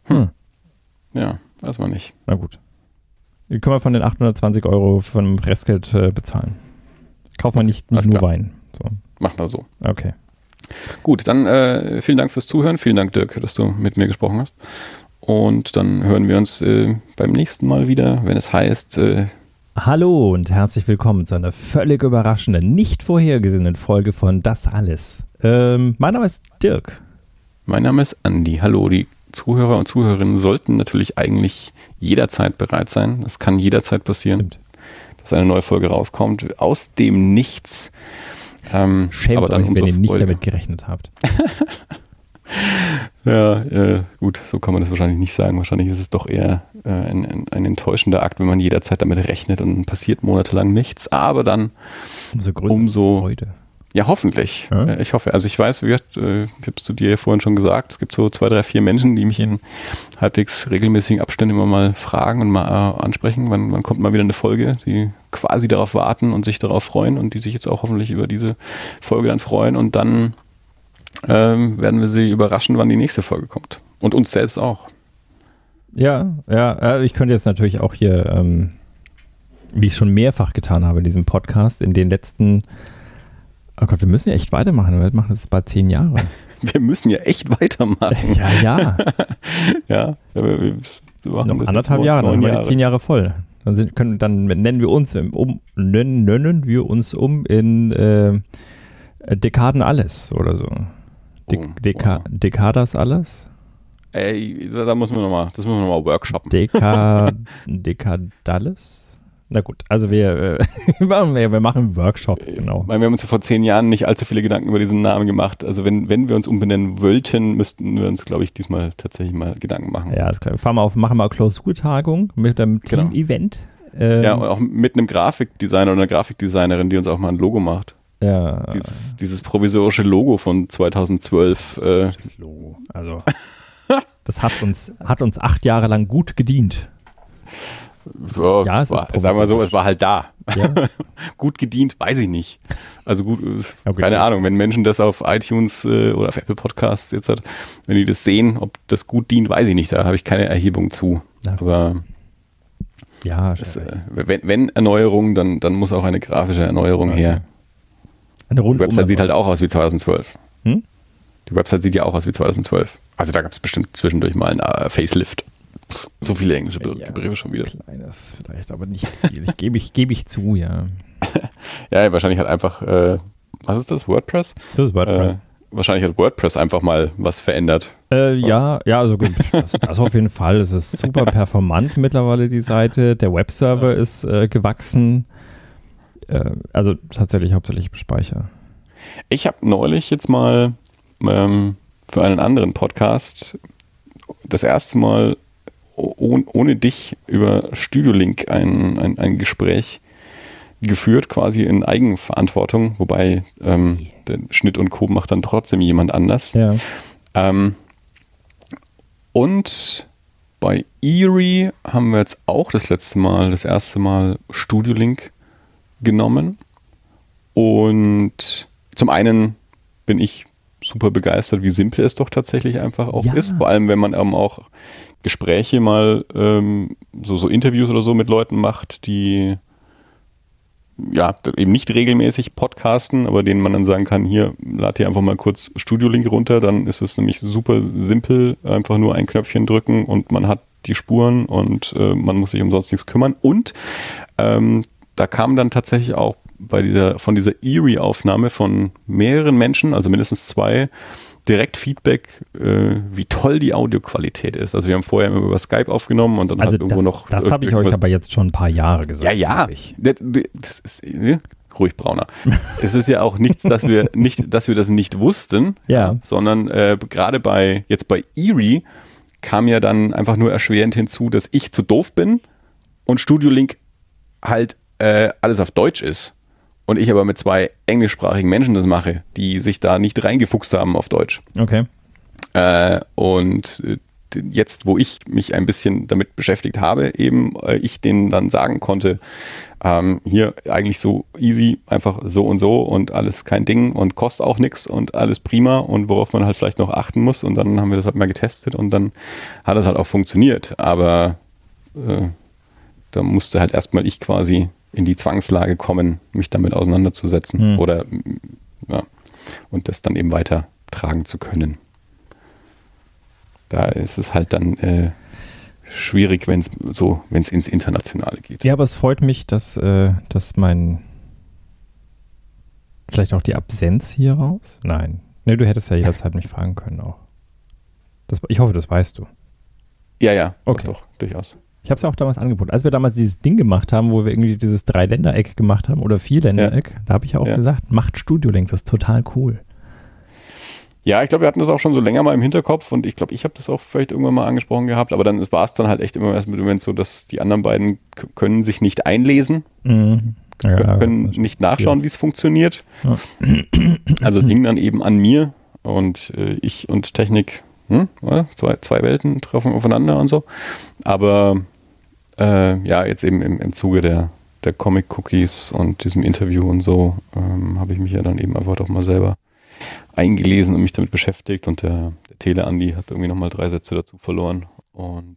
Hm. Ja, weiß man nicht. Na gut. Die können wir von den 820 Euro von Restgeld äh, bezahlen. Kaufen wir nicht, nicht nur klar. Wein. So. Machen wir so. Okay. Gut, dann äh, vielen Dank fürs Zuhören. Vielen Dank, Dirk, dass du mit mir gesprochen hast. Und dann hören wir uns äh, beim nächsten Mal wieder, wenn es heißt. Äh, Hallo und herzlich willkommen zu einer völlig überraschenden, nicht vorhergesehenen Folge von Das Alles. Ähm, mein Name ist Dirk. Mein Name ist Andi. Hallo, die Zuhörer und Zuhörerinnen sollten natürlich eigentlich jederzeit bereit sein. Es kann jederzeit passieren, Stimmt. dass eine neue Folge rauskommt. Aus dem Nichts. Ähm, Schämt aber dann euch, wenn ihr nicht damit gerechnet habt. ja, äh, gut, so kann man das wahrscheinlich nicht sagen. Wahrscheinlich ist es doch eher äh, ein, ein, ein, enttäuschender Akt, wenn man jederzeit damit rechnet und passiert monatelang nichts. Aber dann umso, umso Freude. Ja, hoffentlich. Ja? Äh, ich hoffe. Also ich weiß, wie gesagt, äh, ich habe es zu dir ja vorhin schon gesagt, es gibt so zwei, drei, vier Menschen, die mich in halbwegs regelmäßigen Abständen immer mal fragen und mal äh, ansprechen, wann, wann kommt mal wieder eine Folge, die quasi darauf warten und sich darauf freuen und die sich jetzt auch hoffentlich über diese Folge dann freuen und dann ähm, werden wir sie überraschen, wann die nächste Folge kommt. Und uns selbst auch. Ja, ja, ich könnte jetzt natürlich auch hier, ähm, wie ich schon mehrfach getan habe in diesem Podcast, in den letzten Oh Gott, wir müssen ja echt weitermachen. Wir machen das bald zehn Jahre. Wir müssen ja echt weitermachen. Ja, ja. ja, wir, wir machen Noch anderthalb Jahre, dann haben wir die zehn Jahre voll. Dann, sind, können, dann nennen wir uns um, nennen, nennen wir uns um in äh, Dekaden alles oder so. De, oh, Deka, wow. Dekadas alles? Ey, da, da müssen wir nochmal, das müssen wir nochmal workshoppen. Deka, Dekadales? Na gut, also wir, äh, wir machen einen Workshop, genau. Weil wir haben uns ja vor zehn Jahren nicht allzu viele Gedanken über diesen Namen gemacht. Also wenn, wenn wir uns umbenennen wollten, müssten wir uns, glaube ich, diesmal tatsächlich mal Gedanken machen. Ja, ist klar. Fahren wir auf, machen wir eine Klausurtagung mit einem genau. Team-Event. Ähm, ja, und auch mit einem Grafikdesigner oder einer Grafikdesignerin, die uns auch mal ein Logo macht. Ja. Dieses, dieses provisorische Logo von 2012. Äh, das Logo. Also, das hat uns, hat uns acht Jahre lang gut gedient. Ja, ja war, sagen wir so, es war halt da. Ja. gut gedient, weiß ich nicht. Also gut, äh, okay. keine Ahnung, wenn Menschen das auf iTunes äh, oder auf Apple Podcasts jetzt hat, wenn die das sehen, ob das gut dient, weiß ich nicht. Da habe ich keine Erhebung zu. Ja. Aber ja, das, äh, wenn, wenn, Erneuerung, dann, dann muss auch eine grafische Erneuerung okay. her. Eine Die Website sieht halt auch aus wie 2012. Hm? Die Website sieht ja auch aus wie 2012. Also da gab es bestimmt zwischendurch mal ein Facelift. So viele englische ja, Begriffe schon wieder. Kleines vielleicht, aber nicht viel. Ich gebe ich, geb ich zu, ja. ja, wahrscheinlich hat einfach, äh, was ist das, WordPress? Das ist WordPress. Äh, wahrscheinlich hat WordPress einfach mal was verändert. Äh, ja, ja, also das, das, auf jeden Fall. Es ist super performant mittlerweile, die Seite. Der Webserver ja. ist äh, gewachsen. Äh, also tatsächlich hauptsächlich im Speicher. Ich habe neulich jetzt mal ähm, für einen anderen Podcast das erste Mal ohne dich über Studiolink ein, ein, ein Gespräch geführt, quasi in Eigenverantwortung, wobei ähm, den Schnitt und Co. macht dann trotzdem jemand anders. Ja. Ähm, und bei Erie haben wir jetzt auch das letzte Mal, das erste Mal Studiolink genommen. Und zum einen bin ich super begeistert, wie simpel es doch tatsächlich einfach auch ja. ist. Vor allem, wenn man eben auch Gespräche mal, ähm, so, so Interviews oder so mit Leuten macht, die ja, eben nicht regelmäßig podcasten, aber denen man dann sagen kann, hier, lad dir einfach mal kurz Studio-Link runter, dann ist es nämlich super simpel, einfach nur ein Knöpfchen drücken und man hat die Spuren und äh, man muss sich um sonst nichts kümmern. Und ähm, da kam dann tatsächlich auch bei dieser, von dieser Eerie-Aufnahme von mehreren Menschen, also mindestens zwei, direkt Feedback, äh, wie toll die Audioqualität ist. Also wir haben vorher immer über Skype aufgenommen und dann also halt irgendwo das, noch. Das habe ich euch aber jetzt schon ein paar Jahre gesagt. Ja, ja. Das ist, ruhig brauner. es ist ja auch nichts, dass wir nicht, dass wir das nicht wussten, ja. sondern äh, gerade bei jetzt bei Erie kam ja dann einfach nur erschwerend hinzu, dass ich zu doof bin und Studio Link halt äh, alles auf Deutsch ist und ich aber mit zwei englischsprachigen Menschen das mache, die sich da nicht reingefuchst haben auf Deutsch. Okay. Äh, und äh, jetzt, wo ich mich ein bisschen damit beschäftigt habe, eben äh, ich denen dann sagen konnte, ähm, hier eigentlich so easy, einfach so und so und alles kein Ding und kostet auch nichts und alles prima und worauf man halt vielleicht noch achten muss und dann haben wir das halt mal getestet und dann hat das halt auch funktioniert, aber äh, da musste halt erstmal ich quasi in die Zwangslage kommen, mich damit auseinanderzusetzen mhm. oder ja, und das dann eben weitertragen zu können. Da ist es halt dann äh, schwierig, wenn es so, wenn es ins Internationale geht. Ja, aber es freut mich, dass, äh, dass mein vielleicht auch die Absenz hier raus? Nein. Ne, du hättest ja jederzeit mich fragen können auch. Das, ich hoffe, das weißt du. Ja, ja, okay. doch, doch durchaus. Ich habe es ja auch damals angeboten. Als wir damals dieses Ding gemacht haben, wo wir irgendwie dieses Dreiländereck gemacht haben oder Vierländereck, ja. da habe ich ja auch ja. gesagt, macht Studio Link, das ist total cool. Ja, ich glaube, wir hatten das auch schon so länger mal im Hinterkopf und ich glaube, ich habe das auch vielleicht irgendwann mal angesprochen gehabt, aber dann war es dann halt echt immer erst mit dem Moment so, dass die anderen beiden können sich nicht einlesen, mhm. ja, können nicht nachschauen, wie es funktioniert. Also es hing dann eben an mir und äh, ich und Technik, hm, zwei, zwei Welten treffen aufeinander und so. Aber äh, ja, jetzt eben im, im Zuge der, der Comic-Cookies und diesem Interview und so ähm, habe ich mich ja dann eben einfach doch mal selber eingelesen und mich damit beschäftigt. Und der, der Tele Andi hat irgendwie nochmal drei Sätze dazu verloren. Und